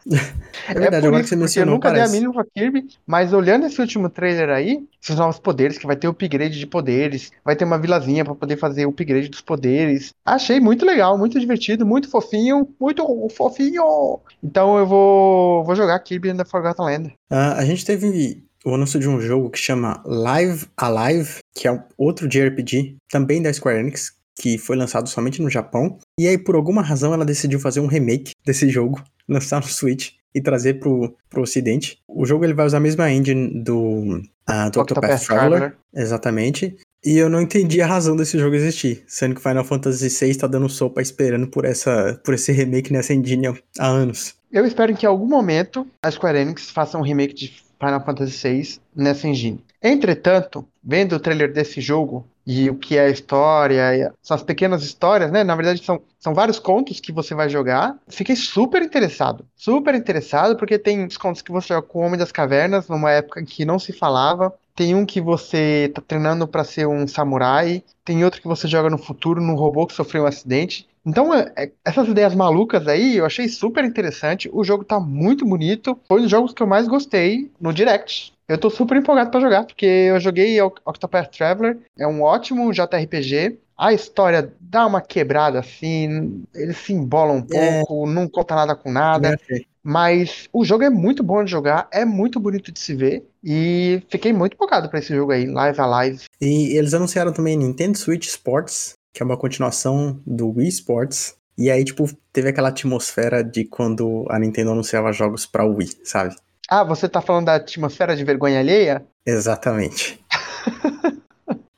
É verdade, por agora isso, que você porque eu mencionou, nunca dei a parece. mínima pra Kirby, mas olhando esse último trailer aí, esses novos poderes, que vai ter upgrade de poderes, vai ter uma vilazinha pra poder fazer o upgrade dos poderes. Achei muito legal, muito divertido, muito fofinho, muito fofinho. Então eu vou, vou jogar Kirby and the Forgotten Land. Ah, a gente teve o anúncio de um jogo que chama Live Alive, que é outro JRPG, também da Square Enix, que foi lançado somente no Japão. E aí, por alguma razão, ela decidiu fazer um remake desse jogo, lançar no Switch e trazer pro, pro ocidente. O jogo ele vai usar a mesma engine do, ah, do Octopath Traveler, exatamente. E eu não entendi a razão desse jogo existir, sendo que Final Fantasy VI tá dando sopa esperando por, essa, por esse remake nessa engine há anos. Eu espero que em algum momento a Square Enix faça um remake de Final Fantasy VI nessa engine. Entretanto, vendo o trailer desse jogo e o que é a história, são as pequenas histórias, né? Na verdade, são, são vários contos que você vai jogar. Fiquei super interessado, super interessado, porque tem os contos que você joga com o Homem das Cavernas, numa época em que não se falava. Tem um que você tá treinando para ser um samurai, tem outro que você joga no futuro, num robô que sofreu um acidente. Então, é, é, essas ideias malucas aí, eu achei super interessante. O jogo tá muito bonito. Foi um dos jogos que eu mais gostei no Direct. Eu tô super empolgado para jogar, porque eu joguei Octopath Traveler, é um ótimo JRPG. A história dá uma quebrada assim, eles se embolam um é. pouco, é... não conta nada com nada. É. Mas o jogo é muito bom de jogar, é muito bonito de se ver. E fiquei muito empolgado para esse jogo aí, Live Alive. E eles anunciaram também Nintendo Switch Sports, que é uma continuação do Wii Sports. E aí, tipo, teve aquela atmosfera de quando a Nintendo anunciava jogos pra Wii, sabe? Ah, você tá falando da atmosfera de vergonha alheia? Exatamente.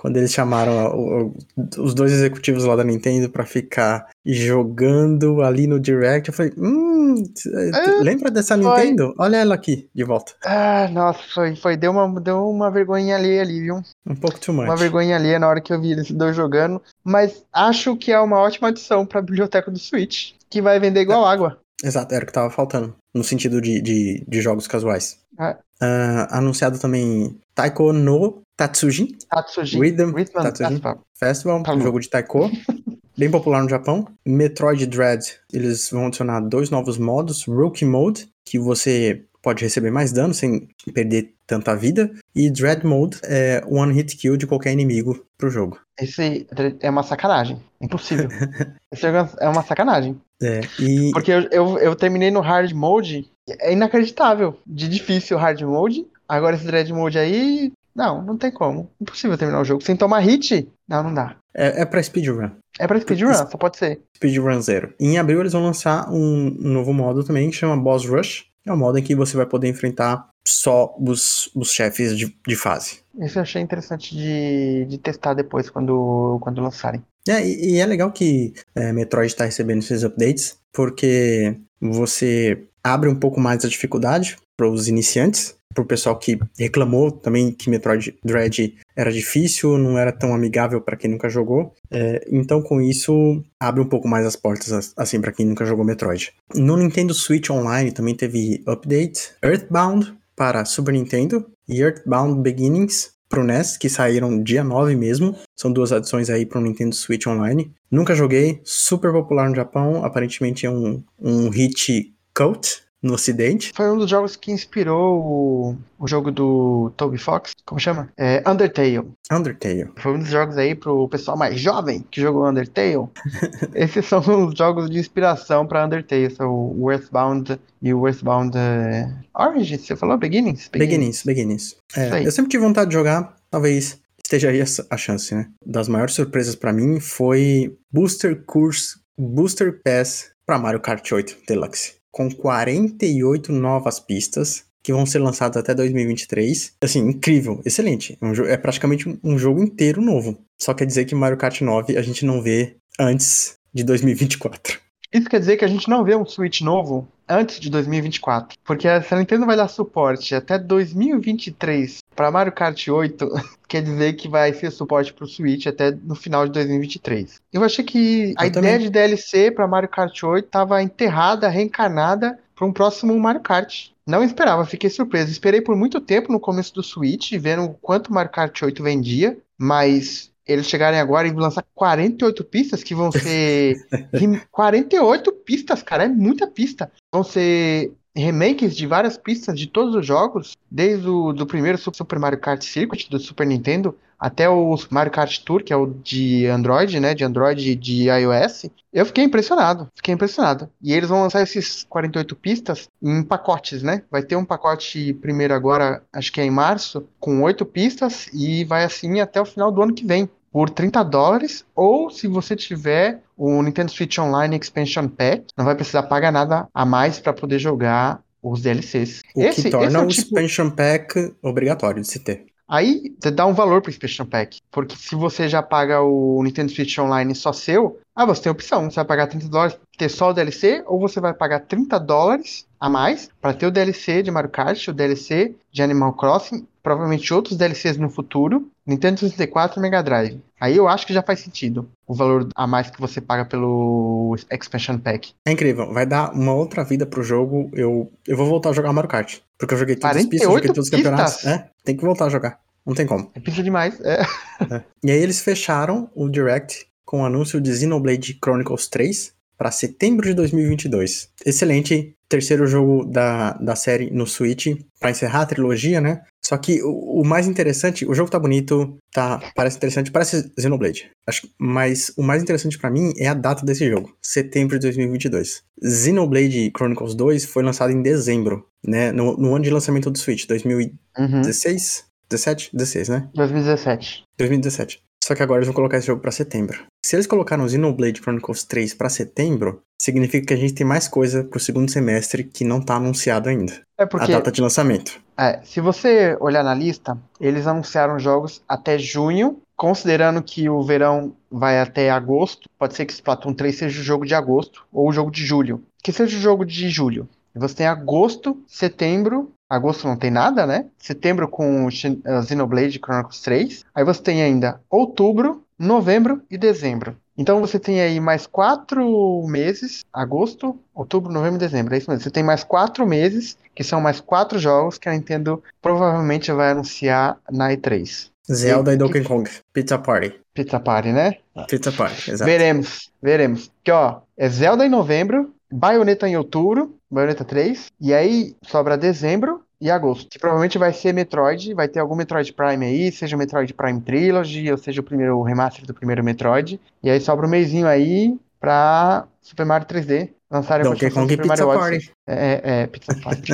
Quando eles chamaram os dois executivos lá da Nintendo para ficar jogando ali no Direct, eu falei, hum, é, lembra dessa foi. Nintendo? Olha ela aqui, de volta. Ah, nossa, foi, foi deu, uma, deu uma vergonha ali ali, viu? Um pouco too much. Uma vergonha ali na hora que eu vi eles dois jogando, mas acho que é uma ótima adição pra biblioteca do Switch, que vai vender igual é. água. Exato, era o que tava faltando, no sentido de, de, de jogos casuais. É. Uh, anunciado também Taiko no Tatsujin. Tatsujin. Rhythm, Rhythm Tatsujin Festival, Festival tá um jogo de Taiko. bem popular no Japão. Metroid Dread, eles vão adicionar dois novos modos. Rookie Mode, que você pode receber mais dano sem perder tanta vida. E Dread Mode é One Hit Kill de qualquer inimigo pro jogo. Esse é uma sacanagem. Impossível. Esse jogo é uma sacanagem. É, e... Porque eu, eu, eu, terminei no Hard Mode, é inacreditável. De difícil Hard Mode. Agora esse Dread Mode aí, não, não tem como. Impossível terminar o jogo. Sem tomar hit, não, não dá. É, é pra speedrun. É pra speedrun, só pode ser. Speedrun zero. Em abril eles vão lançar um novo modo também, que chama Boss Rush. É um modo em que você vai poder enfrentar só os, os chefes de, de fase. Isso eu achei interessante de, de testar depois, quando, quando lançarem. É, e, e é legal que é, Metroid está recebendo esses updates, porque você abre um pouco mais a dificuldade para os iniciantes, para o pessoal que reclamou também que Metroid Dread era difícil, não era tão amigável para quem nunca jogou. É, então, com isso, abre um pouco mais as portas assim para quem nunca jogou Metroid. No Nintendo Switch Online também teve update Earthbound para Super Nintendo e Earthbound Beginnings pro NES, que saíram dia 9 mesmo. São duas adições aí pro Nintendo Switch Online. Nunca joguei, super popular no Japão, aparentemente é um, um hit cult no ocidente. Foi um dos jogos que inspirou o, o jogo do Toby Fox, como chama? É Undertale. Undertale. Foi um dos jogos aí pro pessoal mais jovem que jogou Undertale. Esses são os jogos de inspiração para Undertale, são o Earthbound e o Earthbound uh, Origins, você falou? Beginnings? Beginnings, Beginnings. É, eu sempre tive vontade de jogar, talvez esteja aí a chance, né? Das maiores surpresas para mim foi Booster Course, Booster Pass para Mario Kart 8 Deluxe com 48 novas pistas que vão ser lançadas até 2023. Assim, incrível, excelente. É, é praticamente um jogo inteiro novo. Só quer dizer que Mario Kart 9 a gente não vê antes de 2024. Isso quer dizer que a gente não vê um Switch novo antes de 2024. Porque se a Nintendo vai dar suporte até 2023 para Mario Kart 8, quer dizer que vai ser suporte para o Switch até no final de 2023. Eu achei que a Eu ideia também. de DLC para Mario Kart 8 estava enterrada, reencarnada para um próximo Mario Kart. Não esperava, fiquei surpreso. Esperei por muito tempo no começo do Switch, vendo quanto Mario Kart 8 vendia, mas eles chegarem agora e lançar 48 pistas, que vão ser. 48 pistas, cara, é muita pista. Vão ser remakes de várias pistas de todos os jogos, desde o do primeiro Super Mario Kart Circuit do Super Nintendo até o Mario Kart Tour, que é o de Android, né, de Android e de iOS. Eu fiquei impressionado, fiquei impressionado. E eles vão lançar esses 48 pistas em pacotes, né? Vai ter um pacote primeiro agora, acho que é em março, com oito pistas e vai assim até o final do ano que vem por 30 dólares, ou se você tiver o Nintendo Switch Online Expansion Pack, não vai precisar pagar nada a mais para poder jogar os DLCs. O esse, que torna é o, o tipo... Expansion Pack obrigatório de se ter. Aí você dá um valor pro Expansion Pack. Porque se você já paga o Nintendo Switch Online só seu, ah, você tem opção. Você vai pagar 30 dólares ter só o DLC, ou você vai pagar 30 dólares a mais para ter o DLC de Mario Kart, o DLC de Animal Crossing provavelmente outros DLCs no futuro, Nintendo 64 e Mega Drive. Aí eu acho que já faz sentido o valor a mais que você paga pelo Expansion Pack. É incrível, vai dar uma outra vida pro jogo. Eu, eu vou voltar a jogar Mario Kart, porque eu joguei todas as pistas, joguei todos os campeonatos. É, tem que voltar a jogar. Não tem como. É pista demais, é. é. E aí eles fecharam o Direct com o anúncio de Xenoblade Chronicles 3 para setembro de 2022. Excelente terceiro jogo da, da série no Switch para encerrar a trilogia, né? Só que o, o, mais interessante, o jogo tá bonito, tá, parece interessante, parece Xenoblade. Acho, mas o mais interessante para mim é a data desse jogo, setembro de 2022. Xenoblade Chronicles 2 foi lançado em dezembro, né? No, no ano de lançamento do Switch, 2016, uhum. 17, 16, né? 2017. 2017. Só que agora eles vão colocar esse jogo para setembro. Se eles colocaram Xenoblade Chronicles 3 para setembro, significa que a gente tem mais coisa pro segundo semestre que não tá anunciado ainda. É porque. A data de lançamento. É, se você olhar na lista, eles anunciaram jogos até junho, considerando que o verão vai até agosto. Pode ser que Splatoon 3 seja o jogo de agosto ou o jogo de julho. Que seja o jogo de julho. Você tem agosto, setembro, Agosto não tem nada, né? Setembro com uh, Xenoblade Chronicles 3. Aí você tem ainda outubro, novembro e dezembro. Então você tem aí mais quatro meses, agosto, outubro, novembro e dezembro. É isso mesmo. Você tem mais quatro meses, que são mais quatro jogos que a Nintendo provavelmente vai anunciar na E3. Zelda e, e Donkey Kong. Pizza Party. Pizza Party, né? Pizza Party, exato. Veremos, veremos. Que ó, é Zelda em novembro, Bayonetta em outubro, Bayonetta 3, e aí sobra dezembro e agosto. Que provavelmente vai ser Metroid, vai ter algum Metroid Prime aí, seja o Metroid Prime Trilogy, ou seja o primeiro o remaster do primeiro Metroid. E aí sobra um mêsinho aí pra Super Mario 3D lançarem Donkey Kong Super Pizza Mario Party. É, é, é, Pizza Party.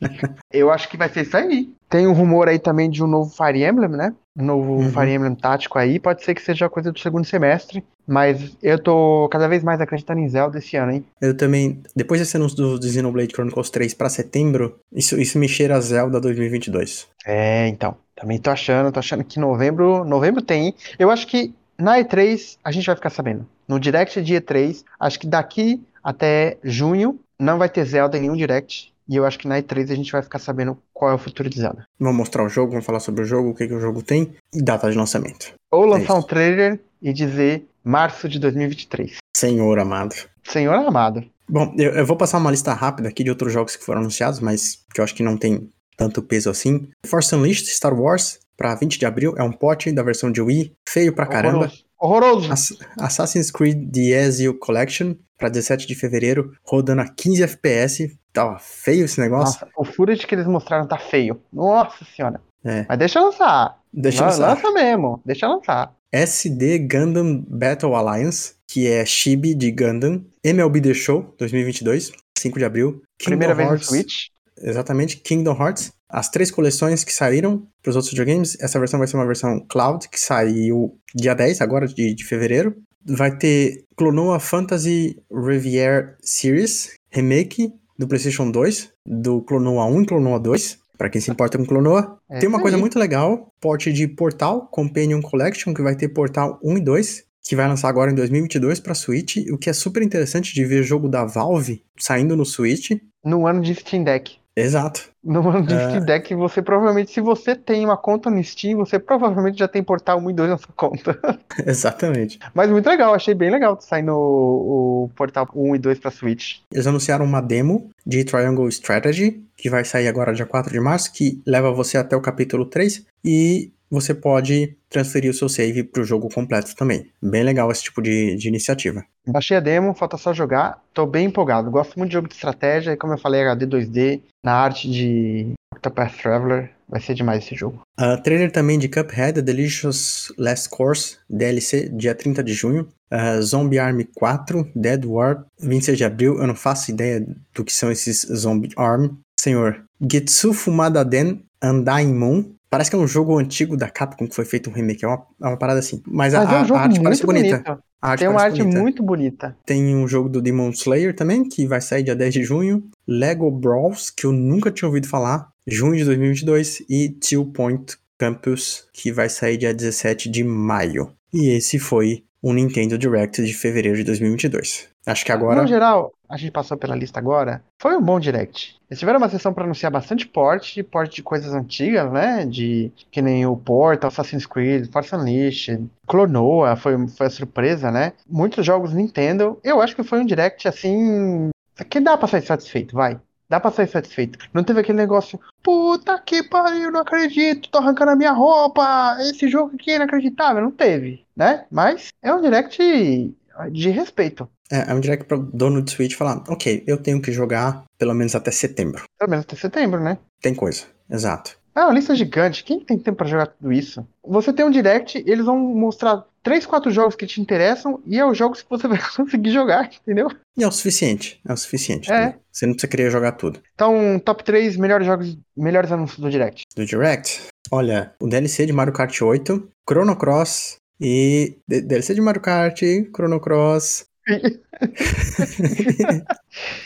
Eu acho que vai ser isso aí. Tem um rumor aí também de um novo Fire Emblem, né? Um novo uhum. Fire Emblem tático aí. Pode ser que seja coisa do segundo semestre. Mas eu tô cada vez mais acreditando em Zelda esse ano, hein? Eu também. Depois desse anúncio do Xenoblade Chronicles 3 pra setembro, isso, isso me cheira a Zelda 2022. É, então. Também tô achando, tô achando que novembro. Novembro tem. Eu acho que na E3 a gente vai ficar sabendo. No Direct de E3, acho que daqui até junho não vai ter Zelda em nenhum Direct. E eu acho que na E3 a gente vai ficar sabendo qual é o futuro de Zelda. Vamos mostrar o jogo, vamos falar sobre o jogo, o que, que o jogo tem e data de lançamento. Ou lançar é um trailer e dizer março de 2023. Senhor amado. Senhor amado. Bom, eu, eu, vou passar uma lista rápida aqui de outros jogos que foram anunciados, mas que eu acho que não tem tanto peso assim. Force Unleashed Star Wars, para 20 de abril, é um pote da versão de Wii, feio pra caramba. Horroroso. Assassin's Creed The Ezio Collection, para 17 de fevereiro, rodando a 15 FPS. Tava feio esse negócio. Nossa, o footage que eles mostraram tá feio. Nossa senhora. É. Mas deixa lançar. Deixa lançar. Lança mesmo, deixa lançar. SD Gundam Battle Alliance, que é Chibi de Gundam. MLB The Show 2022, 5 de abril. Kingdom Primeira Hearts, vez no Switch. Exatamente, Kingdom Hearts. As três coleções que saíram para os outros videogames, essa versão vai ser uma versão Cloud, que saiu dia 10, agora de, de fevereiro vai ter Clonoa Fantasy Rivière Series Remake do PlayStation 2, do Clonoa 1 e Clonoa 2, para quem se importa com Clonoa. É tem uma coisa muito legal, porte de Portal Companion Collection, que vai ter Portal 1 e 2, que vai lançar agora em 2022 para Switch, o que é super interessante de ver jogo da Valve saindo no Switch. No ano de Steam Deck. Exato. No ano de Steam Deck, você provavelmente, se você tem uma conta no Steam, você provavelmente já tem Portal 1 e 2 na sua conta. Exatamente. Mas muito legal, achei bem legal saindo o, o Portal 1 e 2 pra Switch. Eles anunciaram uma demo de Triangle Strategy, que vai sair agora dia 4 de março, que leva você até o capítulo 3, e você pode transferir o seu save para o jogo completo também. Bem legal esse tipo de, de, iniciativa. Baixei a demo, falta só jogar. Tô bem empolgado. Gosto muito de jogo de estratégia e, como eu falei, HD 2D, na arte de Octopath Traveler. Vai ser demais esse jogo. Uh, trailer também de Cuphead, The Delicious Last Course, DLC, dia 30 de junho. Uh, Zombie Army 4, Dead War, 26 de abril. Eu não faço ideia do que são esses Zombie Army. Senhor, Getsu Fumada Den Undying Moon, Parece que é um jogo antigo da Capcom que foi feito um remake. É uma, é uma parada assim. Mas, Mas a, é um a, arte parece bonita. bonita. Arte Tem uma arte bonita. muito bonita. Tem um jogo do Demon Slayer também, que vai sair dia 10 de junho. Lego Brawls, que eu nunca tinha ouvido falar, junho de 2022. E Two Point Campus, que vai sair dia 17 de maio. E esse foi o Nintendo Direct de fevereiro de 2022. Acho que agora. No geral, a gente passou pela lista agora, foi um bom direct. Eles tiveram uma sessão para anunciar bastante porte, porte de coisas antigas, né? De que nem o Portal, Assassin's Creed, Force Unleashed, Clonoa, foi, foi a surpresa, né? Muitos jogos Nintendo. Eu acho que foi um direct assim. que dá pra sair satisfeito, vai. Dá pra sair satisfeito. Não teve aquele negócio, puta que pariu, não acredito, tô arrancando a minha roupa, esse jogo aqui é inacreditável. Não teve, né? Mas é um direct de respeito. É, é um direct pro dono de Switch falar, ok, eu tenho que jogar pelo menos até setembro. Pelo menos até setembro, né? Tem coisa, exato. É uma lista gigante. Quem tem tempo pra jogar tudo isso? Você tem um direct, eles vão mostrar três, quatro jogos que te interessam e é os jogos que você vai conseguir jogar, entendeu? E é o suficiente. É o suficiente. É. Você não precisa querer jogar tudo. Então, top 3 melhores jogos, melhores anúncios do Direct. Do Direct, olha, o DLC de Mario Kart 8, Chrono Cross e DLC de Mario Kart, Chrono Cross.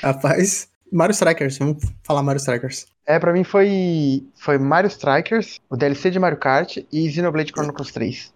Rapaz, Mario Strikers, vamos falar Mario Strikers. É, pra mim foi, foi Mario Strikers, o DLC de Mario Kart e Xenoblade Chronicles 3.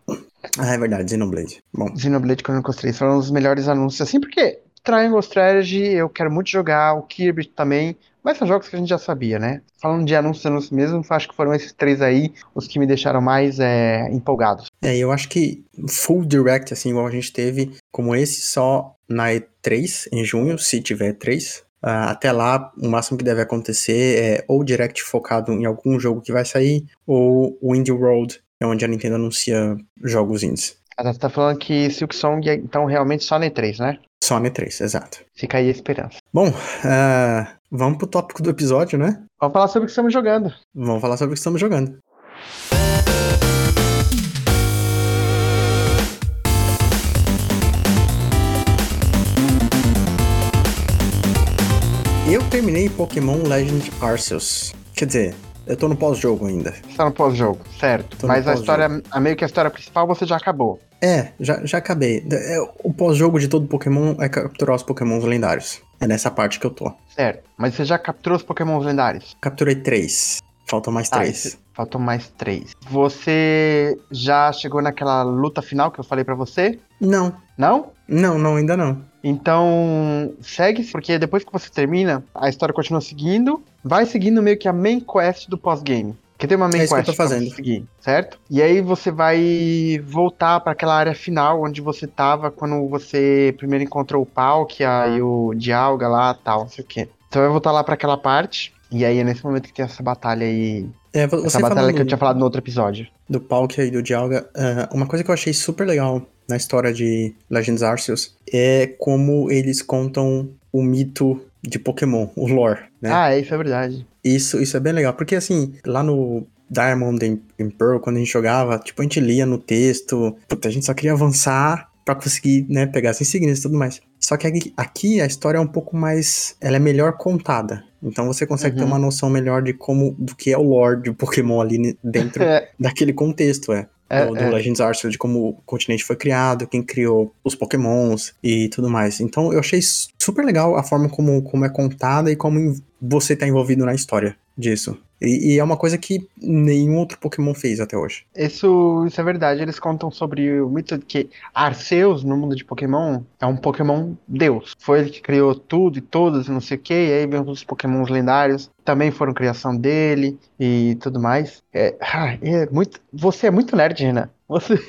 Ah, é verdade, Xenoblade. Bom, Xenoblade Chronicles 3 foram os melhores anúncios, assim, porque Triangle Strategy eu quero muito jogar, o Kirby também, mas são jogos que a gente já sabia, né? Falando de anúncios, mesmo, acho que foram esses três aí os que me deixaram mais é, empolgados. é, eu acho que full direct, assim, igual a gente teve, como esse, só na E3, em junho, se tiver E3. Ah, até lá, o máximo que deve acontecer é ou direct focado em algum jogo que vai sair, ou o Indie World, é onde a Nintendo anuncia jogos indies. A Tata tá falando que Silk Song é então realmente só na E3, né? Só na E3, exato. Fica aí a esperança. Bom, ah, vamos pro tópico do episódio, né? Vamos falar sobre o que estamos jogando. Vamos falar sobre o que estamos jogando. Eu terminei Pokémon Legend Arceus. Quer dizer, eu tô no pós-jogo ainda. Está no pós-jogo, certo. Tô Mas a história, a meio que a história principal você já acabou. É, já, já acabei. É, O pós-jogo de todo Pokémon é capturar os Pokémons lendários. É nessa parte que eu tô. Certo. Mas você já capturou os Pokémon lendários? Capturei três. Faltam mais Ah, três. esse- Faltam mais três. Você já chegou naquela luta final que eu falei pra você? Não, Não? não, não, ainda não. Então, segue, porque depois que você termina, a história continua seguindo, vai seguindo meio que a main quest do pós-game. Que tem uma main É isso que eu quest tô fazendo. seguir, certo? E aí você vai voltar pra aquela área final onde você tava quando você primeiro encontrou o Palkia e o Dialga lá, tal, não sei o quê. Então vai voltar lá pra aquela parte, e aí é nesse momento que tem essa batalha aí, É, essa batalha que eu tinha falado no outro episódio. do Palkia e do Dialga, ah, uma coisa que eu achei super legal na história de Legends Arceus é como eles contam o mito de Pokémon, o lore, né? Ah, é, isso é verdade. Isso, isso é bem legal, porque assim, lá no Diamond and Pearl, quando a gente jogava, tipo, a gente lia no texto, puta, a gente só queria avançar pra conseguir, né, pegar as insígnias e tudo mais. Só que aqui, a história é um pouco mais, ela é melhor contada. Então você consegue ter Uhum. uma noção melhor de como, do que é o lore de Pokémon ali dentro É, daquele contexto, é. É, do, do é. Legends Arceus, de como o continente foi criado, quem criou os Pokémons e tudo mais. Então eu achei su- super legal a forma como, como é contada e como você tá envolvido na história disso. E, e é uma coisa que nenhum outro Pokémon fez até hoje. Isso, isso é verdade. Eles contam sobre o mito de que Arceus, no mundo de Pokémon, é um Pokémon Deus. Foi ele que criou tudo e todos, não sei o que. E aí vem os Pokémons lendários, também foram criação dele e tudo mais. É, é muito. Você é muito nerd, Renan. Você.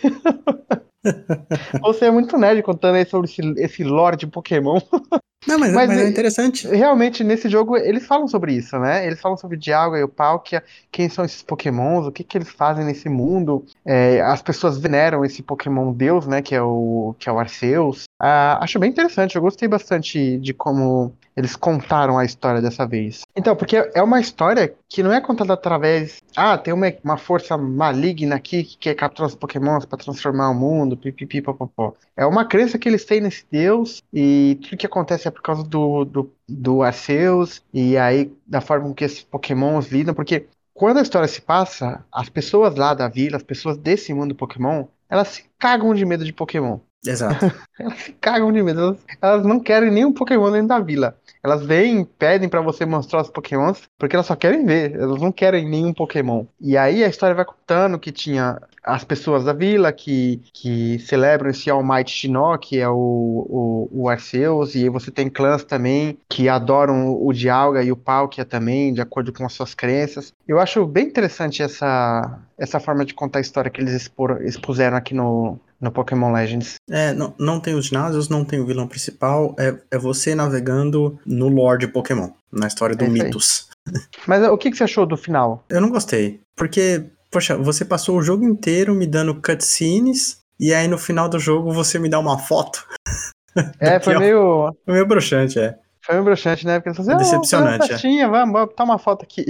Você é muito nerd contando aí sobre esse, esse lore de Pokémon. Não, mas, Mas mas é interessante. Realmente, nesse jogo, eles falam sobre isso, né? Eles falam sobre Dialga e o Palkia, quem são esses pokémons, o que que eles fazem nesse mundo. É, as pessoas veneram esse pokémon deus, né? Que é o, que é o Arceus. Ah, acho bem interessante, eu gostei bastante de como eles contaram a história dessa vez. Então, porque é uma história que não é contada através... Ah, tem uma, uma força maligna aqui que quer capturar os pokémons para transformar o mundo, pipipi, popopó. É uma crença que eles têm nesse deus e tudo que acontece é por causa do, do, do Arceus e aí da forma com que esses pokémons lidam, porque quando a história se passa, as pessoas lá da vila, as pessoas desse mundo Pokémon, elas se cagam de medo de Pokémon. Exato. elas se cagam de medo. Elas, elas não querem nenhum Pokémon dentro da vila. Elas vêm, pedem pra você mostrar os Pokémons, porque elas só querem ver, elas não querem nenhum Pokémon. E aí a história vai contando que tinha as pessoas da vila que, que celebram esse All Might que é o, o, o Arceus, e você tem clãs também que adoram o Dialga e o Palkia também, de acordo com as suas crenças. Eu acho bem interessante essa, essa forma de contar a história que eles expor, expuseram aqui no, no Pokémon Legends. É, não, não tem os ginásios, não tem o vilão principal, é, é você navegando no lore de Pokémon, na história do É. Mitos. Mas o que, que você achou do final? Eu não gostei, porque, poxa, você passou o jogo inteiro me dando cutscenes, e aí no final do jogo você me dá uma foto. É, foi ó. meio, Foi meio broxante, é. foi meio broxante, né? Porque você assim, Decepcionante, "Ah, é. festinha, vamos, vamos botar uma foto aqui.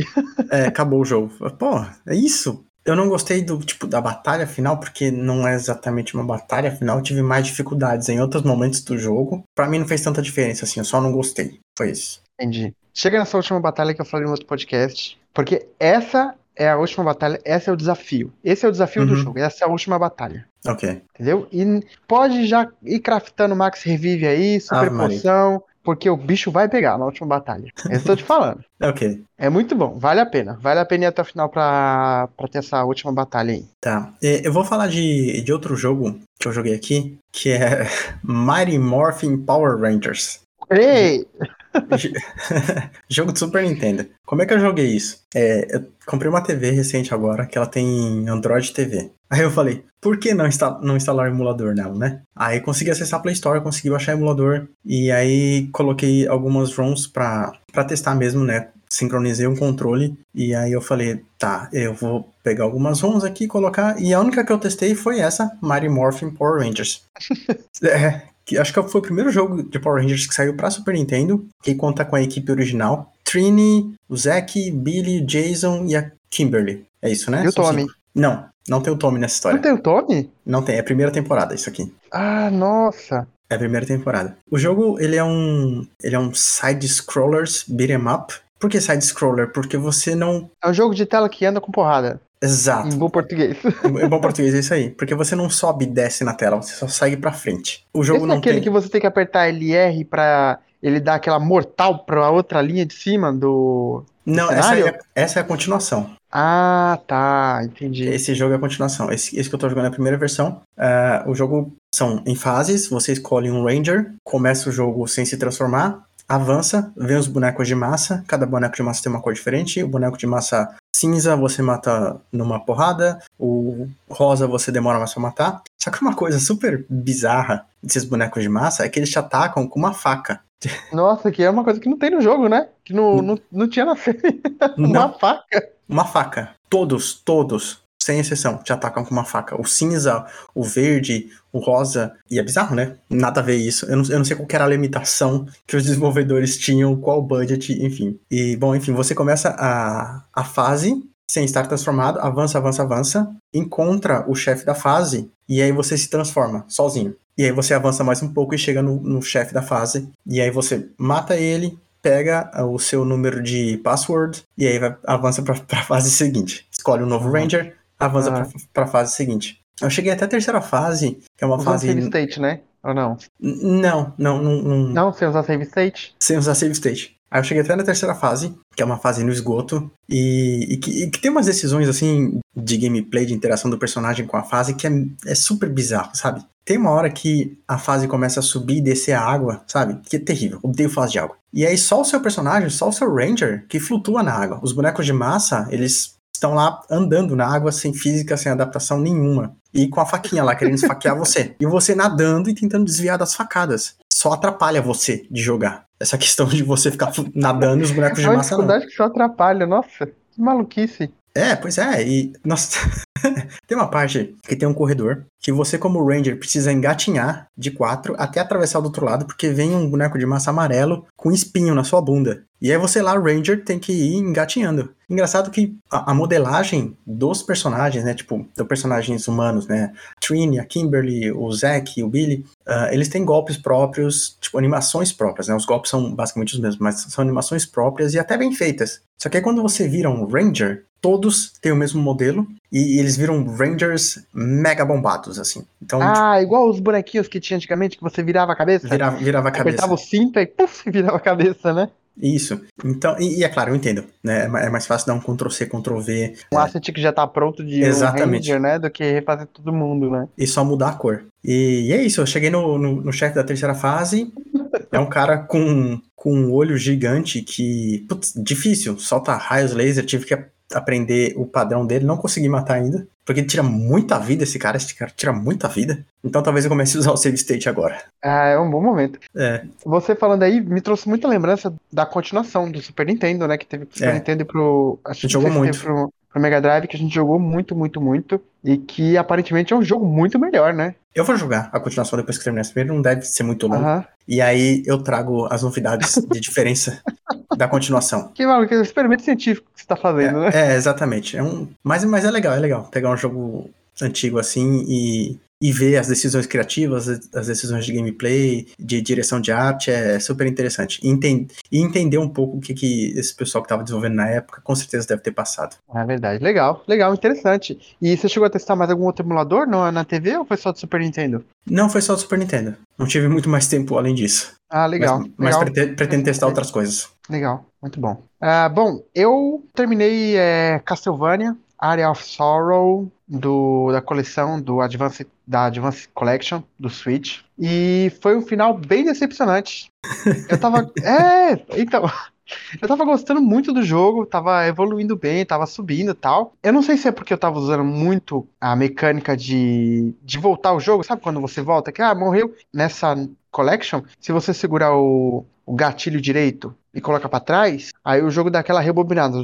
É, acabou o jogo. Pô, é isso. Eu não gostei do tipo da batalha final, porque não é exatamente uma batalha final. Eu tive mais dificuldades em outros momentos do jogo. Pra mim não fez tanta diferença assim, eu só não gostei. Foi isso. Entendi. Chega nessa última batalha que eu falei no outro podcast, porque essa é a última batalha, esse é o desafio. Esse é o desafio do Uhum. jogo, essa é a última batalha. Ok. Entendeu? E pode já ir craftando Max Revive aí, Super Maria. Poção, porque o bicho vai pegar na última batalha. Eu estou te falando. Ok. É muito bom, vale a pena. Vale a pena ir até o final pra, pra ter essa última batalha aí. Tá. É, Eu vou falar de, de outro jogo que eu joguei aqui, que é Mighty Morphin Power Rangers. Ei! Jogo de Super Nintendo. Como é que eu joguei isso? É, eu comprei uma TV recente agora, que ela tem Android TV. Aí eu falei, por que não, insta não instalar o emulador nela, né? Aí consegui acessar a Play Store, consegui baixar o emulador. E aí coloquei algumas ROMs pra, pra testar mesmo, né? Sincronizei um controle. E aí eu falei, tá, eu vou pegar algumas ROMs aqui e colocar. E a única que eu testei foi essa, Mighty Morphin Power Rangers. é, que acho que foi o primeiro jogo de Power Rangers que saiu pra Super Nintendo, que conta com a equipe original. Trini, o Zack, Billy, Jason e a Kimberly. É isso, né? E o Tommy? Não, não tem o Tommy nessa história. Não tem o Tommy? Não tem, é a primeira temporada isso aqui. Ah, nossa. É a primeira temporada. O jogo, ele é um ele é um side scrollers beat 'em up. Por que side scroller? Porque você não É um jogo de tela que anda com porrada. Exato. Em bom português. Em bom português é isso aí. Porque você não sobe e desce na tela, você só segue pra frente. O jogo Esse é não aquele tem. que você tem que apertar LR pra ele dar aquela mortal pra outra linha de cima do. Não, essa, é, essa é a continuação. Ah, tá. Entendi. Esse jogo é a continuação. Esse, esse que eu tô jogando é a primeira versão. Ah, o jogo são em fases, você escolhe um Ranger, começa o jogo sem se transformar, avança, vem os bonecos de massa, cada boneco de massa tem uma cor diferente, o boneco de massa cinza você mata numa porrada, o rosa você demora mais pra matar. Só que uma coisa super bizarra desses bonecos de massa é que eles te atacam com uma faca. Nossa, que é uma coisa que não tem no jogo, né? Que não, não, não tinha na série. uma faca. uma faca. Todos, todos, sem exceção, te atacam com uma faca. O cinza, o verde, o rosa. E é bizarro, né? Nada a ver isso. Eu não, eu não sei qual era a limitação que os desenvolvedores tinham, qual budget, enfim. E, bom, enfim, você começa a, a fase sem estar transformado, avança, avança, avança, encontra o chefe da fase e aí você se transforma sozinho. E aí você avança mais um pouco e chega no, no chefe da fase. E aí você mata ele, pega o seu número de password e aí vai, avança pra, pra fase seguinte. Escolhe um novo Uhum. Ranger, avança Ah. pra, pra fase seguinte. Eu cheguei até a terceira fase, que é uma Usando fase. save state, né? Ou não? Não, não, não, não, Não, sem usar save state? sem usar save state. Aí eu cheguei até na terceira fase, que é uma fase no esgoto, e, e que, e que tem umas decisões assim de gameplay, de interação do personagem com a fase, que é, é super bizarro, sabe? Tem uma hora que a fase começa a subir e descer a água, sabe? Que é terrível. Odeio fase de água. E aí só o seu personagem, só o seu Ranger, que flutua na água. Os bonecos de massa, eles estão lá andando na água sem física, sem adaptação nenhuma. E com a faquinha lá, querendo esfaquear você. E você nadando e tentando desviar das facadas. Só atrapalha você de jogar. Essa questão de você ficar nadando e os bonecos É de uma massa não. dificuldade que só atrapalha. Nossa, que maluquice. É, pois é, e nossa, tem uma parte que tem um corredor que você como Ranger precisa engatinhar de quatro até atravessar do outro lado porque vem um boneco de massa amarelo com espinho na sua bunda. E aí você lá, Ranger, tem que ir engatinhando. Engraçado que a, a modelagem dos personagens, né? Tipo, dos personagens humanos, né? A Trini, a Kimberly, o Zack, o Billy, uh, eles têm golpes próprios, tipo, animações próprias, né? Os golpes são basicamente os mesmos, mas são animações próprias e até bem feitas. Só que aí quando você vira um Ranger, todos têm o mesmo modelo e eles viram Rangers mega bombados, assim. Então, ah, tipo, igual os bonequinhos que tinha antigamente, que você virava a cabeça? Virava, virava a cabeça. Apertava o cinto e puf, virava a cabeça, né? Isso. Então, e, e, é claro, eu entendo, né? É, é mais fácil dar um Ctrl-C, Ctrl-V. Um é. asset que já tá pronto de Exatamente. Um Ranger, né? Do que refazer todo mundo, né? E só mudar a cor. E, e é isso, eu cheguei no, no, no chefe da terceira fase. é um cara com, com um olho gigante que. Putz, difícil, solta raios laser, tive que aprender o padrão dele, não consegui matar ainda, porque ele tira muita vida, esse cara, esse cara tira muita vida. Então talvez eu comece a usar o save state agora. Ah, é um bom momento. É. Você falando aí me trouxe muita lembrança da continuação do Super Nintendo, né, que teve pro Super É. Nintendo e pro... A gente jogou muito. Pro, pro Mega Drive, que a gente jogou muito, muito, muito, e que aparentemente é um jogo muito melhor, né? Eu vou jogar a continuação depois que terminar esse primeiro, não deve ser muito longo. Aham. E aí eu trago as novidades de diferença da continuação. Que maluco, é um experimento científico que você tá fazendo, né? É, exatamente. É um, mas, mas é legal, é legal. Pegar um jogo antigo assim e, e ver as decisões criativas, as decisões de gameplay, de direção de arte, é super interessante. E, e entender um pouco o que, que esse pessoal que estava desenvolvendo na época com certeza deve ter passado. É verdade, legal, legal, interessante. E você chegou a testar mais algum outro emulador no, na TV ou foi só do Super Nintendo? Não foi só do Super Nintendo. Não tive muito mais tempo além disso. Ah, legal, Mas, mas legal. prete- pretendo testar outras coisas. Legal, muito bom. Ah, bom, eu terminei é, Castlevania, Area of Sorrow, do, da coleção do Advance, da Advance Collection, do Switch. E foi um final bem decepcionante. Eu tava. é, então. Eu tava gostando muito do jogo, tava evoluindo bem, tava subindo e tal. Eu não sei se é porque eu tava usando muito a mecânica de, de voltar o jogo, sabe quando você volta? Que, ah, morreu nessa collection, se você segurar o, o gatilho direito e coloca pra trás, aí o jogo dá aquela rebobinada,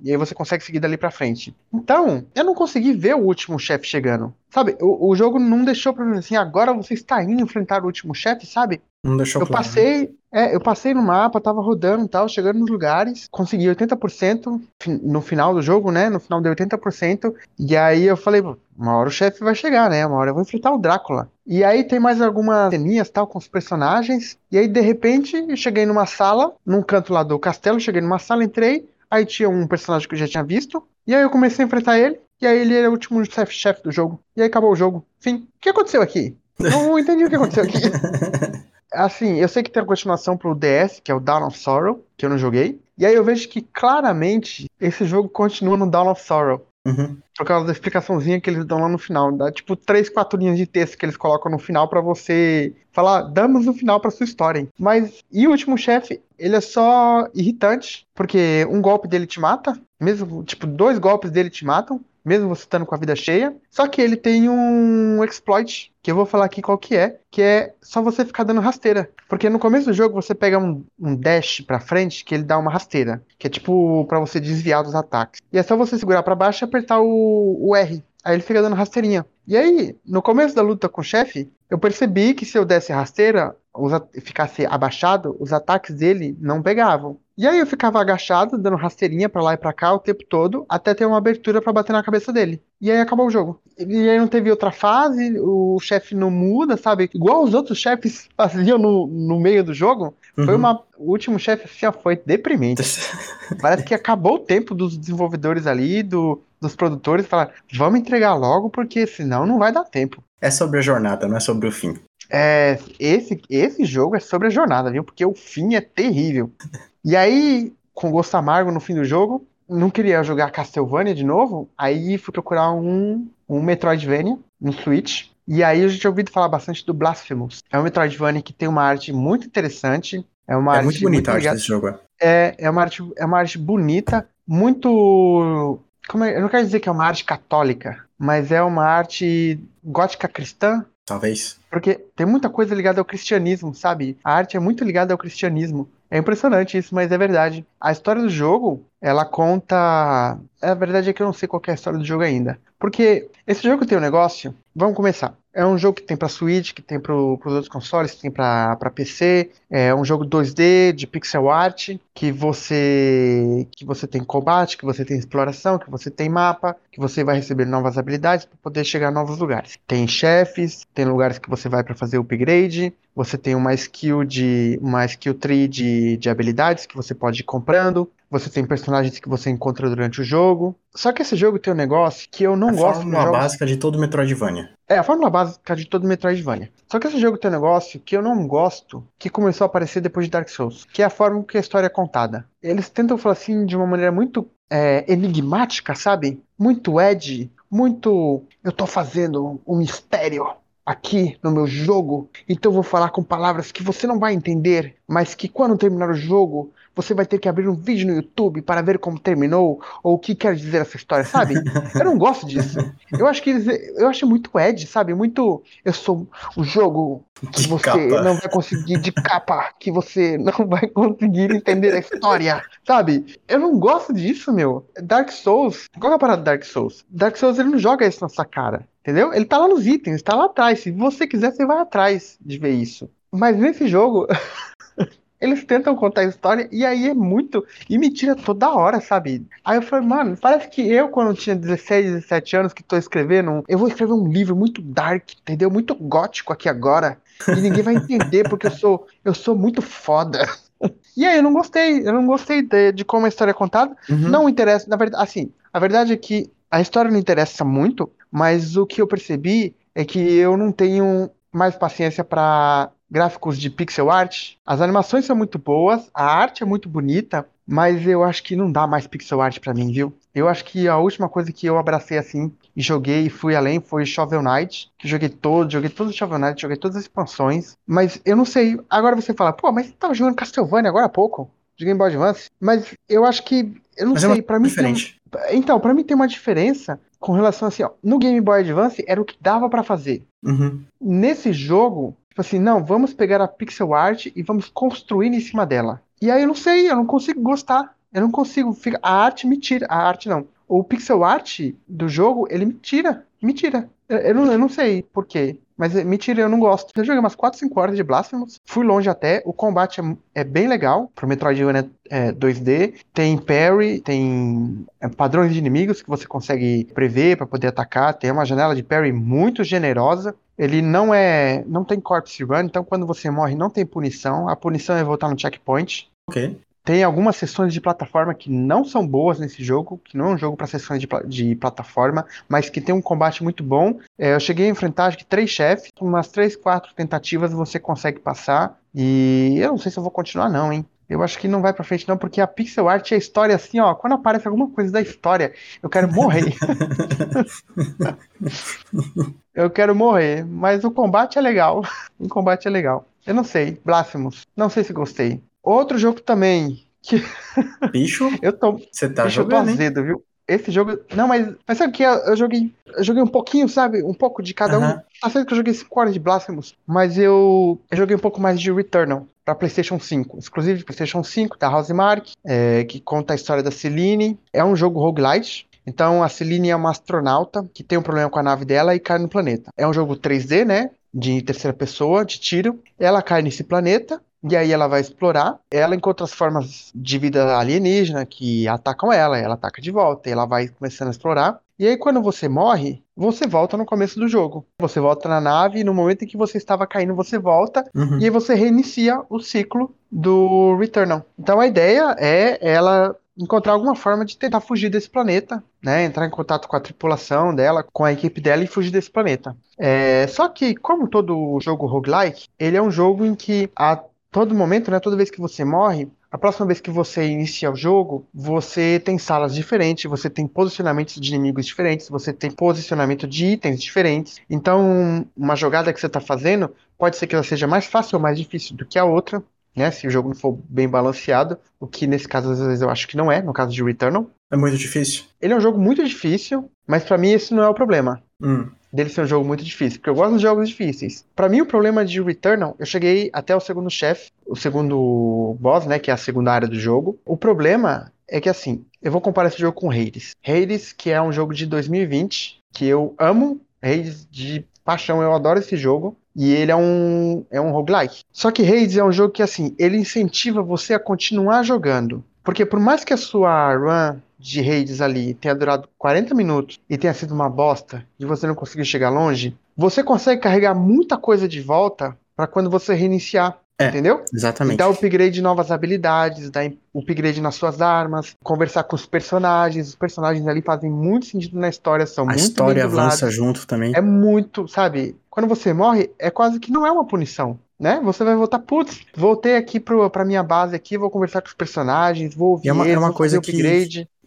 e aí você consegue seguir dali pra frente. Então, eu não consegui ver o último chefe chegando. Sabe, o, o jogo não deixou pra mim assim, agora você está indo enfrentar o último chefe, sabe? Não deixou Eu claro. passei, é, eu passei no mapa, tava rodando e tal, chegando nos lugares, consegui 80% fi- no final do jogo, né? No final deu 80%, e aí eu falei, "Pô, uma hora o chefe vai chegar, né? Uma hora eu vou enfrentar o Drácula. E aí tem mais algumas ceninhas tal com os personagens, e aí de repente eu cheguei numa sala, num canto lá do castelo, cheguei numa sala, entrei, aí tinha um personagem que eu já tinha visto, e aí eu comecei a enfrentar ele, e aí ele era o último chefe chefe do jogo, e aí acabou o jogo. Enfim, o que aconteceu aqui? Não entendi o que aconteceu aqui. Assim, eu sei que tem a continuação pro DS, que é o Dawn of Sorrow, que eu não joguei. E aí eu vejo que claramente esse jogo continua no Dawn of Sorrow. Uhum. Por causa da explicaçãozinha que eles dão lá no final. Dá tipo três, quatro linhas de texto que eles colocam no final pra você falar, damos no final pra sua história. hein?" Mas, e o último chefe, ele é só irritante, porque um golpe dele te mata, mesmo, tipo, dois golpes dele te matam, mesmo você estando com a vida cheia. Só que ele tem um exploit, que eu vou falar aqui qual que é, que é só você ficar dando rasteira. Porque no começo do jogo você pega um, um dash pra frente, que ele dá uma rasteira, que é tipo pra você desviar dos ataques. E é só você segurar pra baixo e apertar o, o R. Aí ele fica dando rasteirinha. E aí, no começo da luta com o chefe, eu percebi que se eu desse rasteira, os ficasse abaixado, os ataques dele não pegavam. E aí eu ficava agachado, dando rasteirinha pra lá e pra cá o tempo todo, até ter uma abertura pra bater na cabeça dele. E aí acabou o jogo. E aí não teve outra fase, o chefe não muda, sabe? Igual os outros chefes faziam no, no meio do jogo. Foi Uhum. uma. O último chefe assim, foi deprimente. Parece que acabou o tempo dos desenvolvedores ali, do, dos produtores, falar, vamos entregar logo, porque senão não vai dar tempo. É sobre a jornada, não é sobre o fim. É, esse, esse jogo é sobre a jornada, viu? Porque o fim é terrível. E aí, com gosto amargo no fim do jogo, não queria jogar Castlevania de novo, aí fui procurar um, um Metroidvania no Switch. E aí eu já tinha ouvido falar bastante do Blasphemous. É um Metroidvania que tem uma arte muito interessante. É uma é arte muito bonita a arte desse jogo. é. é, é uma arte, é uma arte bonita, muito. Como é- eu não quero dizer que é uma arte católica, mas é uma arte gótica cristã, Talvez. porque tem muita coisa ligada ao cristianismo, sabe? A arte é muito ligada ao cristianismo. É impressionante isso, mas é verdade. A história do jogo, ela conta. A verdade é que eu não sei qual é a história do jogo ainda. Porque esse jogo tem um negócio. Vamos começar. É um jogo que tem pra Switch, que tem pro, pros outros consoles, que tem pra PC. É um jogo 2D de pixel art, que você que você tem combate, que você tem exploração, que você tem mapa, que você vai receber novas habilidades para poder chegar a novos lugares. Tem chefes, tem lugares que você vai para fazer upgrade, você tem uma skill de uma skill tree de, de habilidades que você pode ir comprando. Você tem personagens que você encontra durante o jogo. Só que esse jogo tem um negócio que eu não a gosto. fórmula jogos... básica de todo Metroidvania. É, a fórmula básica de todo Metroidvania. Só que esse jogo tem um negócio que eu não gosto, que começou a aparecer depois de Dark Souls, que é a forma que a história é contada. Eles tentam falar assim de uma maneira muito é, enigmática, sabe? Muito edgy, muito. Eu tô fazendo um mistério aqui no meu jogo, então eu vou falar com palavras que você não vai entender, mas que quando terminar o jogo você vai ter que abrir um vídeo no YouTube para ver como terminou ou o que quer dizer essa história, sabe? Eu não gosto disso. Eu acho que eles, eu acho muito Ed, sabe? Muito eu sou o jogo que De você capa. não vai conseguir de capa, que você não vai conseguir entender a história, sabe? Eu não gosto disso, meu. Dark Souls, qual é a parada do Dark Souls? Dark Souls ele não joga isso na sua cara, entendeu? Ele tá lá nos itens, tá lá atrás. Se você quiser, você vai atrás de ver isso. Mas nesse jogo, eles tentam contar a história e aí é muito. E me tira toda hora, sabe? Aí eu falei, mano, parece que eu, quando tinha 16, 17 anos, que tô escrevendo, eu vou escrever um livro muito dark, entendeu? Muito gótico aqui agora. E ninguém vai entender porque eu sou, eu sou muito foda. E aí eu não gostei, eu não gostei de, de como a história é contada. Uhum. Não interessa, na verdade, assim, a verdade é que a história não interessa muito, mas o que eu percebi é que eu não tenho mais paciência para gráficos de pixel art. As animações são muito boas, a arte é muito bonita, mas eu acho que não dá mais pixel art pra mim, viu? Eu acho que a última coisa que eu abracei assim e joguei e fui além foi Shovel Knight, que joguei todo, joguei todo Shovel Knight, joguei todas as expansões, mas eu não sei, agora você fala, pô, mas você tava jogando Castlevania agora há pouco, de Game Boy Advance, mas eu acho que, eu não Mas é sei, uma pra mim tem- diferente. então, pra mim tem uma diferença com relação assim, ó, no Game Boy Advance era o que dava pra fazer. Uhum. Nesse jogo, tipo assim, não, vamos pegar a pixel art e vamos construir em cima dela. E aí eu não sei, eu não consigo gostar. Eu não consigo. fica- A arte me tira. A arte não. O pixel art do jogo, ele me tira. Me tira. Eu, eu não, eu não sei por quê. Mas me tira, eu não gosto. Eu joguei umas 4, 5 horas de Blasphemous. Fui longe até. O combate é, é bem legal. Pro Metroidvania é, 2D. Tem parry, tem é, padrões de inimigos que você consegue prever para poder atacar. Tem uma janela de parry muito generosa. Ele não é. não tem corpse run, então quando você morre não tem punição. A punição é voltar no checkpoint. Ok. Tem algumas sessões de plataforma que não são boas nesse jogo, que não é um jogo para sessões de, de plataforma, mas que tem um combate muito bom. É, eu cheguei a enfrentar acho que três chefes, umas três, quatro tentativas você consegue passar. E eu não sei se eu vou continuar não, hein? Eu acho que não vai pra frente não, porque a pixel art é a história assim, ó, quando aparece alguma coisa da história, eu quero morrer. eu quero morrer, mas o combate é legal. O combate é legal. Eu não sei, Blasphemous, não sei se gostei. Outro jogo também, que Bicho, eu tô, você tá Deixa eu tô jogando, azedo, viu? Esse jogo. Não, mas. Mas sabe que? Eu, eu joguei. Eu joguei um pouquinho, sabe? Um pouco de cada um. Tá certo que eu joguei 5 horas de Blasphemous, mas eu, eu joguei um pouco mais de Returnal pra PlayStation 5. Exclusivo de PlayStation 5, da Housemark, é, que conta a história da Celine. É um jogo roguelite. Então a Celine é uma astronauta que tem um problema com a nave dela e cai no planeta. É um jogo 3D, né? De terceira pessoa, de tiro. Ela cai nesse planeta. E aí ela vai explorar. Ela encontra as formas de vida alienígena que atacam ela. Ela ataca de volta. E ela vai começando a explorar. E aí quando você morre, você volta no começo do jogo. Você volta na nave e no momento em que você estava caindo, você volta. Uhum. E aí você reinicia o ciclo do Returnal. Então a ideia é ela encontrar alguma forma de tentar fugir desse planeta, né? Entrar em contato com a tripulação dela, com a equipe dela e fugir desse planeta. É, só que, como todo jogo roguelike, ele é um jogo em que a todo momento, né? Toda vez que você morre, a próxima vez que você inicia o jogo, você tem salas diferentes, você tem posicionamentos de inimigos diferentes, você tem posicionamento de itens diferentes. Então, uma jogada que você está fazendo pode ser que ela seja mais fácil ou mais difícil do que a outra, né? Se o jogo não for bem balanceado, o que nesse caso às vezes eu acho que não é, no caso de Returnal. É muito difícil. Ele é um jogo muito difícil, mas pra mim esse não é o problema Hum. Dele ser um jogo muito difícil, porque eu gosto de jogos difíceis. Pra mim, o problema de Returnal, eu cheguei até o segundo chefe, o segundo boss, né, que é a segunda área do jogo. O problema é que, assim, eu vou comparar esse jogo com Hades. Hades, que é um jogo de 2020, que eu amo, Hades de paixão, eu adoro esse jogo. E ele é um, é um roguelike. Só que Hades é um jogo que, assim, ele incentiva você a continuar jogando. Porque por mais que a sua run de Hades ali tenha durado 40 minutos e tenha sido uma bosta e você não conseguiu chegar longe, você consegue carregar muita coisa de volta para quando você reiniciar. É, entendeu? Exatamente. Dar upgrade de novas habilidades, dar upgrade nas suas armas, conversar com os personagens. Os personagens ali fazem muito sentido na história, são a muito história avança junto também. É muito, sabe? Quando você morre, é quase que não é uma punição né? Você vai voltar, putz, voltei aqui pro, pra minha base aqui, vou conversar com os personagens, vou ouvir é uma, eles, é uma coisa. Que,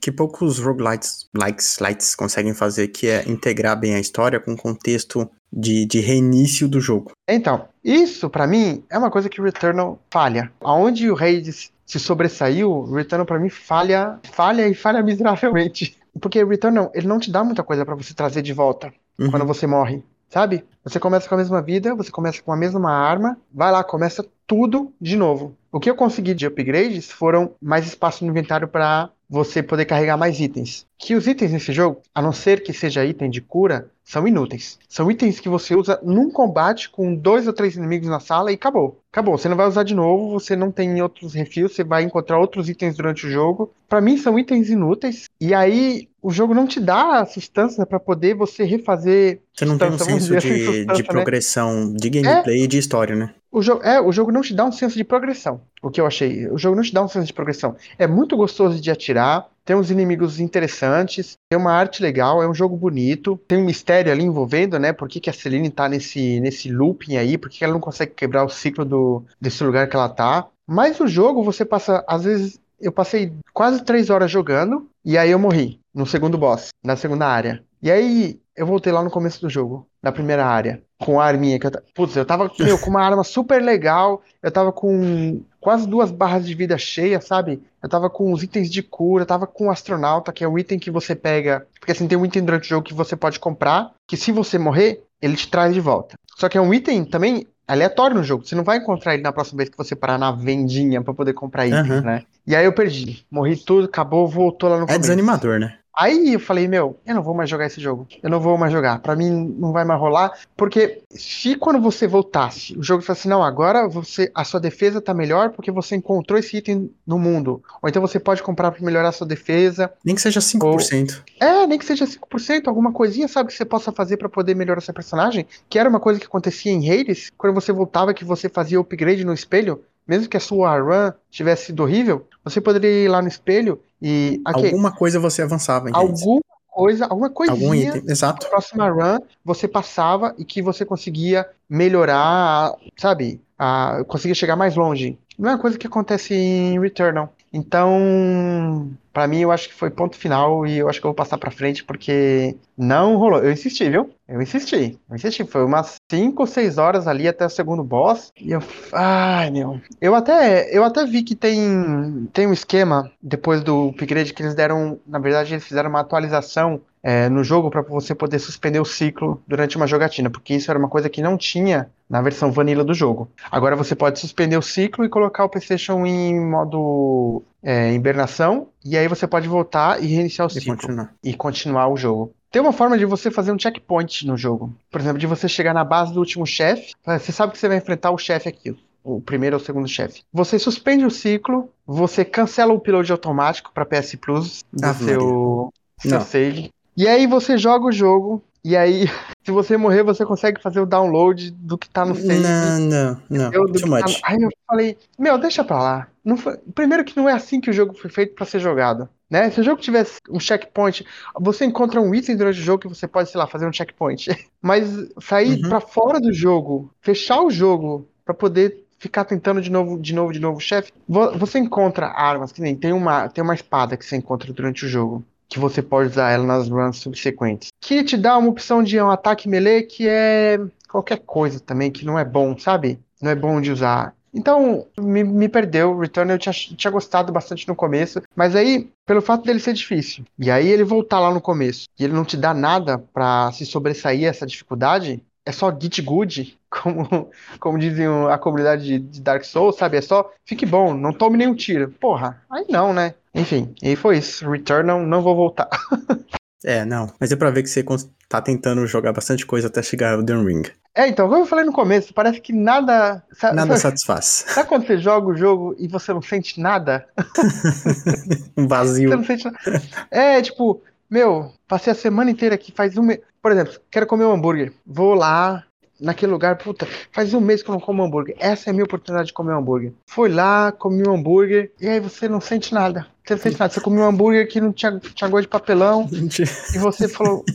que poucos roguelites likes, lights conseguem fazer, que é integrar bem a história com o contexto de, de reinício do jogo. Então, isso para mim é uma coisa que o Returnal falha. Aonde o Hades se sobressaiu, o Returnal para mim falha, falha e falha miseravelmente. Porque o Returnal, ele não te dá muita coisa para você trazer de volta uhum. quando você morre sabe? Você começa com a mesma vida, você começa com a mesma arma, vai lá, começa tudo de novo. O que eu consegui de upgrades foram mais espaço no inventário para você poder carregar mais itens. Que os itens nesse jogo, a não ser que seja item de cura, são inúteis. São itens que você usa num combate com dois ou três inimigos na sala e acabou. Acabou. Você não vai usar de novo, você não tem outros refis, você vai encontrar outros itens durante o jogo. Para mim são itens inúteis. E aí o jogo não te dá a sustância para poder você refazer. Você não tem um senso de, de né? progressão né? de gameplay é, e de história, né? O jogo, é, o jogo não te dá um senso de progressão. O que eu achei. O jogo não te dá um senso de progressão. É muito gostoso de atirar tem uns inimigos interessantes, tem uma arte legal, é um jogo bonito, tem um mistério ali envolvendo, né? Por que, que a Celine tá nesse, nesse looping aí, por que ela não consegue quebrar o ciclo do, desse lugar que ela tá. Mas o jogo você passa, às vezes, eu passei quase três horas jogando, e aí eu morri no segundo boss, na segunda área. E aí eu voltei lá no começo do jogo, na primeira área, com a arminha que eu, putz, eu tava meu, com uma arma super legal, eu tava com quase duas barras de vida cheia, sabe? Eu tava com os itens de cura, eu tava com o astronauta, que é o item que você pega, porque assim tem um item durante o jogo que você pode comprar, que se você morrer, ele te traz de volta. Só que é um item também aleatório no jogo. Você não vai encontrar ele na próxima vez que você parar na vendinha para poder comprar itens, uhum. né? E aí eu perdi. Morri tudo, acabou, voltou lá no é começo. É desanimador, né? Aí eu falei, meu, eu não vou mais jogar esse jogo. Eu não vou mais jogar. Para mim não vai mais rolar, porque se quando você voltasse, o jogo assim, não, agora você a sua defesa tá melhor porque você encontrou esse item no mundo. Ou então você pode comprar para melhorar a sua defesa. Nem que seja 5%. Ou... É, nem que seja 5%, alguma coisinha, sabe, que você possa fazer para poder melhorar seu personagem, que era uma coisa que acontecia em Hades, quando você voltava que você fazia upgrade no espelho, mesmo que a sua run tivesse sido horrível, você poderia ir lá no espelho e. Alguma coisa você avançava em Alguma coisa, alguma coisinha. Algum item, exato. Próxima run você passava e que você conseguia melhorar, sabe? A, conseguia chegar mais longe. Não é uma coisa que acontece em Returnal. Então, para mim, eu acho que foi ponto final e eu acho que eu vou passar para frente porque não rolou. Eu insisti, viu? Eu insisti. Eu insisti. Foi umas 5 ou 6 horas ali até o segundo boss. E eu. Ai, meu. Eu até, eu até vi que tem, tem um esquema depois do upgrade que eles deram. Na verdade, eles fizeram uma atualização é, no jogo para você poder suspender o ciclo durante uma jogatina, porque isso era uma coisa que não tinha na versão vanilla do jogo. Agora você pode suspender o ciclo e colocar o PlayStation em modo é, hibernação, e aí você pode voltar e reiniciar o e ciclo continuar. e continuar o jogo. Tem uma forma de você fazer um checkpoint no jogo. Por exemplo, de você chegar na base do último chefe. Você sabe que você vai enfrentar o chefe aqui, o primeiro ou o segundo chefe. Você suspende o ciclo, você cancela o upload automático para PS Plus do ah, seu, seu save. E aí você joga o jogo, e aí, se você morrer, você consegue fazer o download do que tá no save. Não, não, não. Eu, Too much. Tá... Aí eu falei, meu, deixa pra lá. Foi... Primeiro que não é assim que o jogo foi feito para ser jogado. Né? Se o jogo tivesse um checkpoint, você encontra um item durante o jogo que você pode, sei lá, fazer um checkpoint. Mas sair uhum. para fora do jogo, fechar o jogo para poder ficar tentando de novo, de novo, de novo, chefe, você encontra armas, que nem tem uma, tem uma espada que você encontra durante o jogo que você pode usar ela nas runs subsequentes. Que te dá uma opção de um ataque melee que é qualquer coisa também, que não é bom, sabe? Não é bom de usar. Então, me, me perdeu. Return eu tinha, tinha gostado bastante no começo, mas aí, pelo fato dele ser difícil, e aí ele voltar lá no começo, e ele não te dá nada para se sobressair essa dificuldade, é só git good, como, como dizem a comunidade de, Dark Souls, sabe? É só fique bom, não tome nenhum tiro. Porra, aí não, né? Enfim, e foi isso. Return não, não vou voltar. É, não. Mas é pra ver que você tá tentando jogar bastante coisa até chegar ao The Ring. É, então, como eu falei no começo, parece que nada. Nada satisfaz. Sabe quando você joga o jogo e você não sente nada? um vazio. Você não sente nada. É, tipo, meu, passei a semana inteira aqui, faz um mês. Por exemplo, quero comer um hambúrguer. Vou lá, naquele lugar, puta, faz um mês que eu não como hambúrguer. Essa é a minha oportunidade de comer um hambúrguer. Foi lá, comi um hambúrguer, e aí você não sente nada. Você não sente nada. Você comeu um hambúrguer que não tinha, tinha gosto de papelão. e você falou: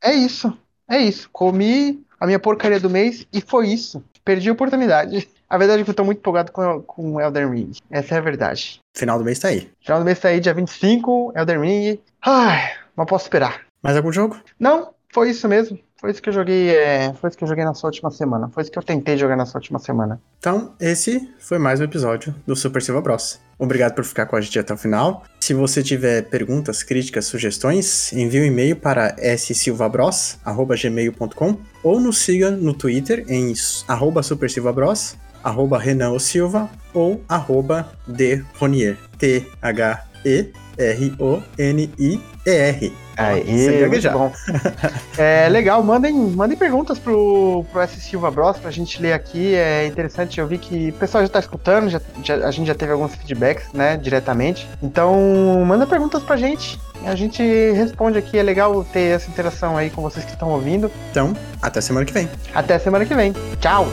É isso, é isso. Comi a minha porcaria do mês e foi isso. Perdi a oportunidade. A verdade é que eu tô muito empolgado com, com Elden Ring. Essa é a verdade. Final do mês tá aí. Final do mês tá aí, dia 25, Elden Ring. Ai, não posso esperar. Mais algum jogo? Não, foi isso mesmo. Foi isso que eu joguei, é, foi isso que eu joguei na sua última semana. Foi isso que eu tentei jogar na sua última semana. Então, esse foi mais um episódio do Super Silva Bros. Obrigado por ficar com a gente até o final. Se você tiver perguntas, críticas, sugestões, envie um e-mail para ssilvabros@gmail.com ou nos siga no Twitter em supersilvabros, arroba Renan Silva ou arroba Ronier, T-H-E-R-O-N-I-E-R. Aí, muito bom. é legal, mandem, mandem perguntas pro, pro S. Silva Bros pra gente ler aqui. É interessante, eu vi que o pessoal já tá escutando, já, já, a gente já teve alguns feedbacks, né, diretamente. Então, manda perguntas pra gente. A gente responde aqui, é legal ter essa interação aí com vocês que estão ouvindo. Então, até semana que vem. Até semana que vem. Tchau!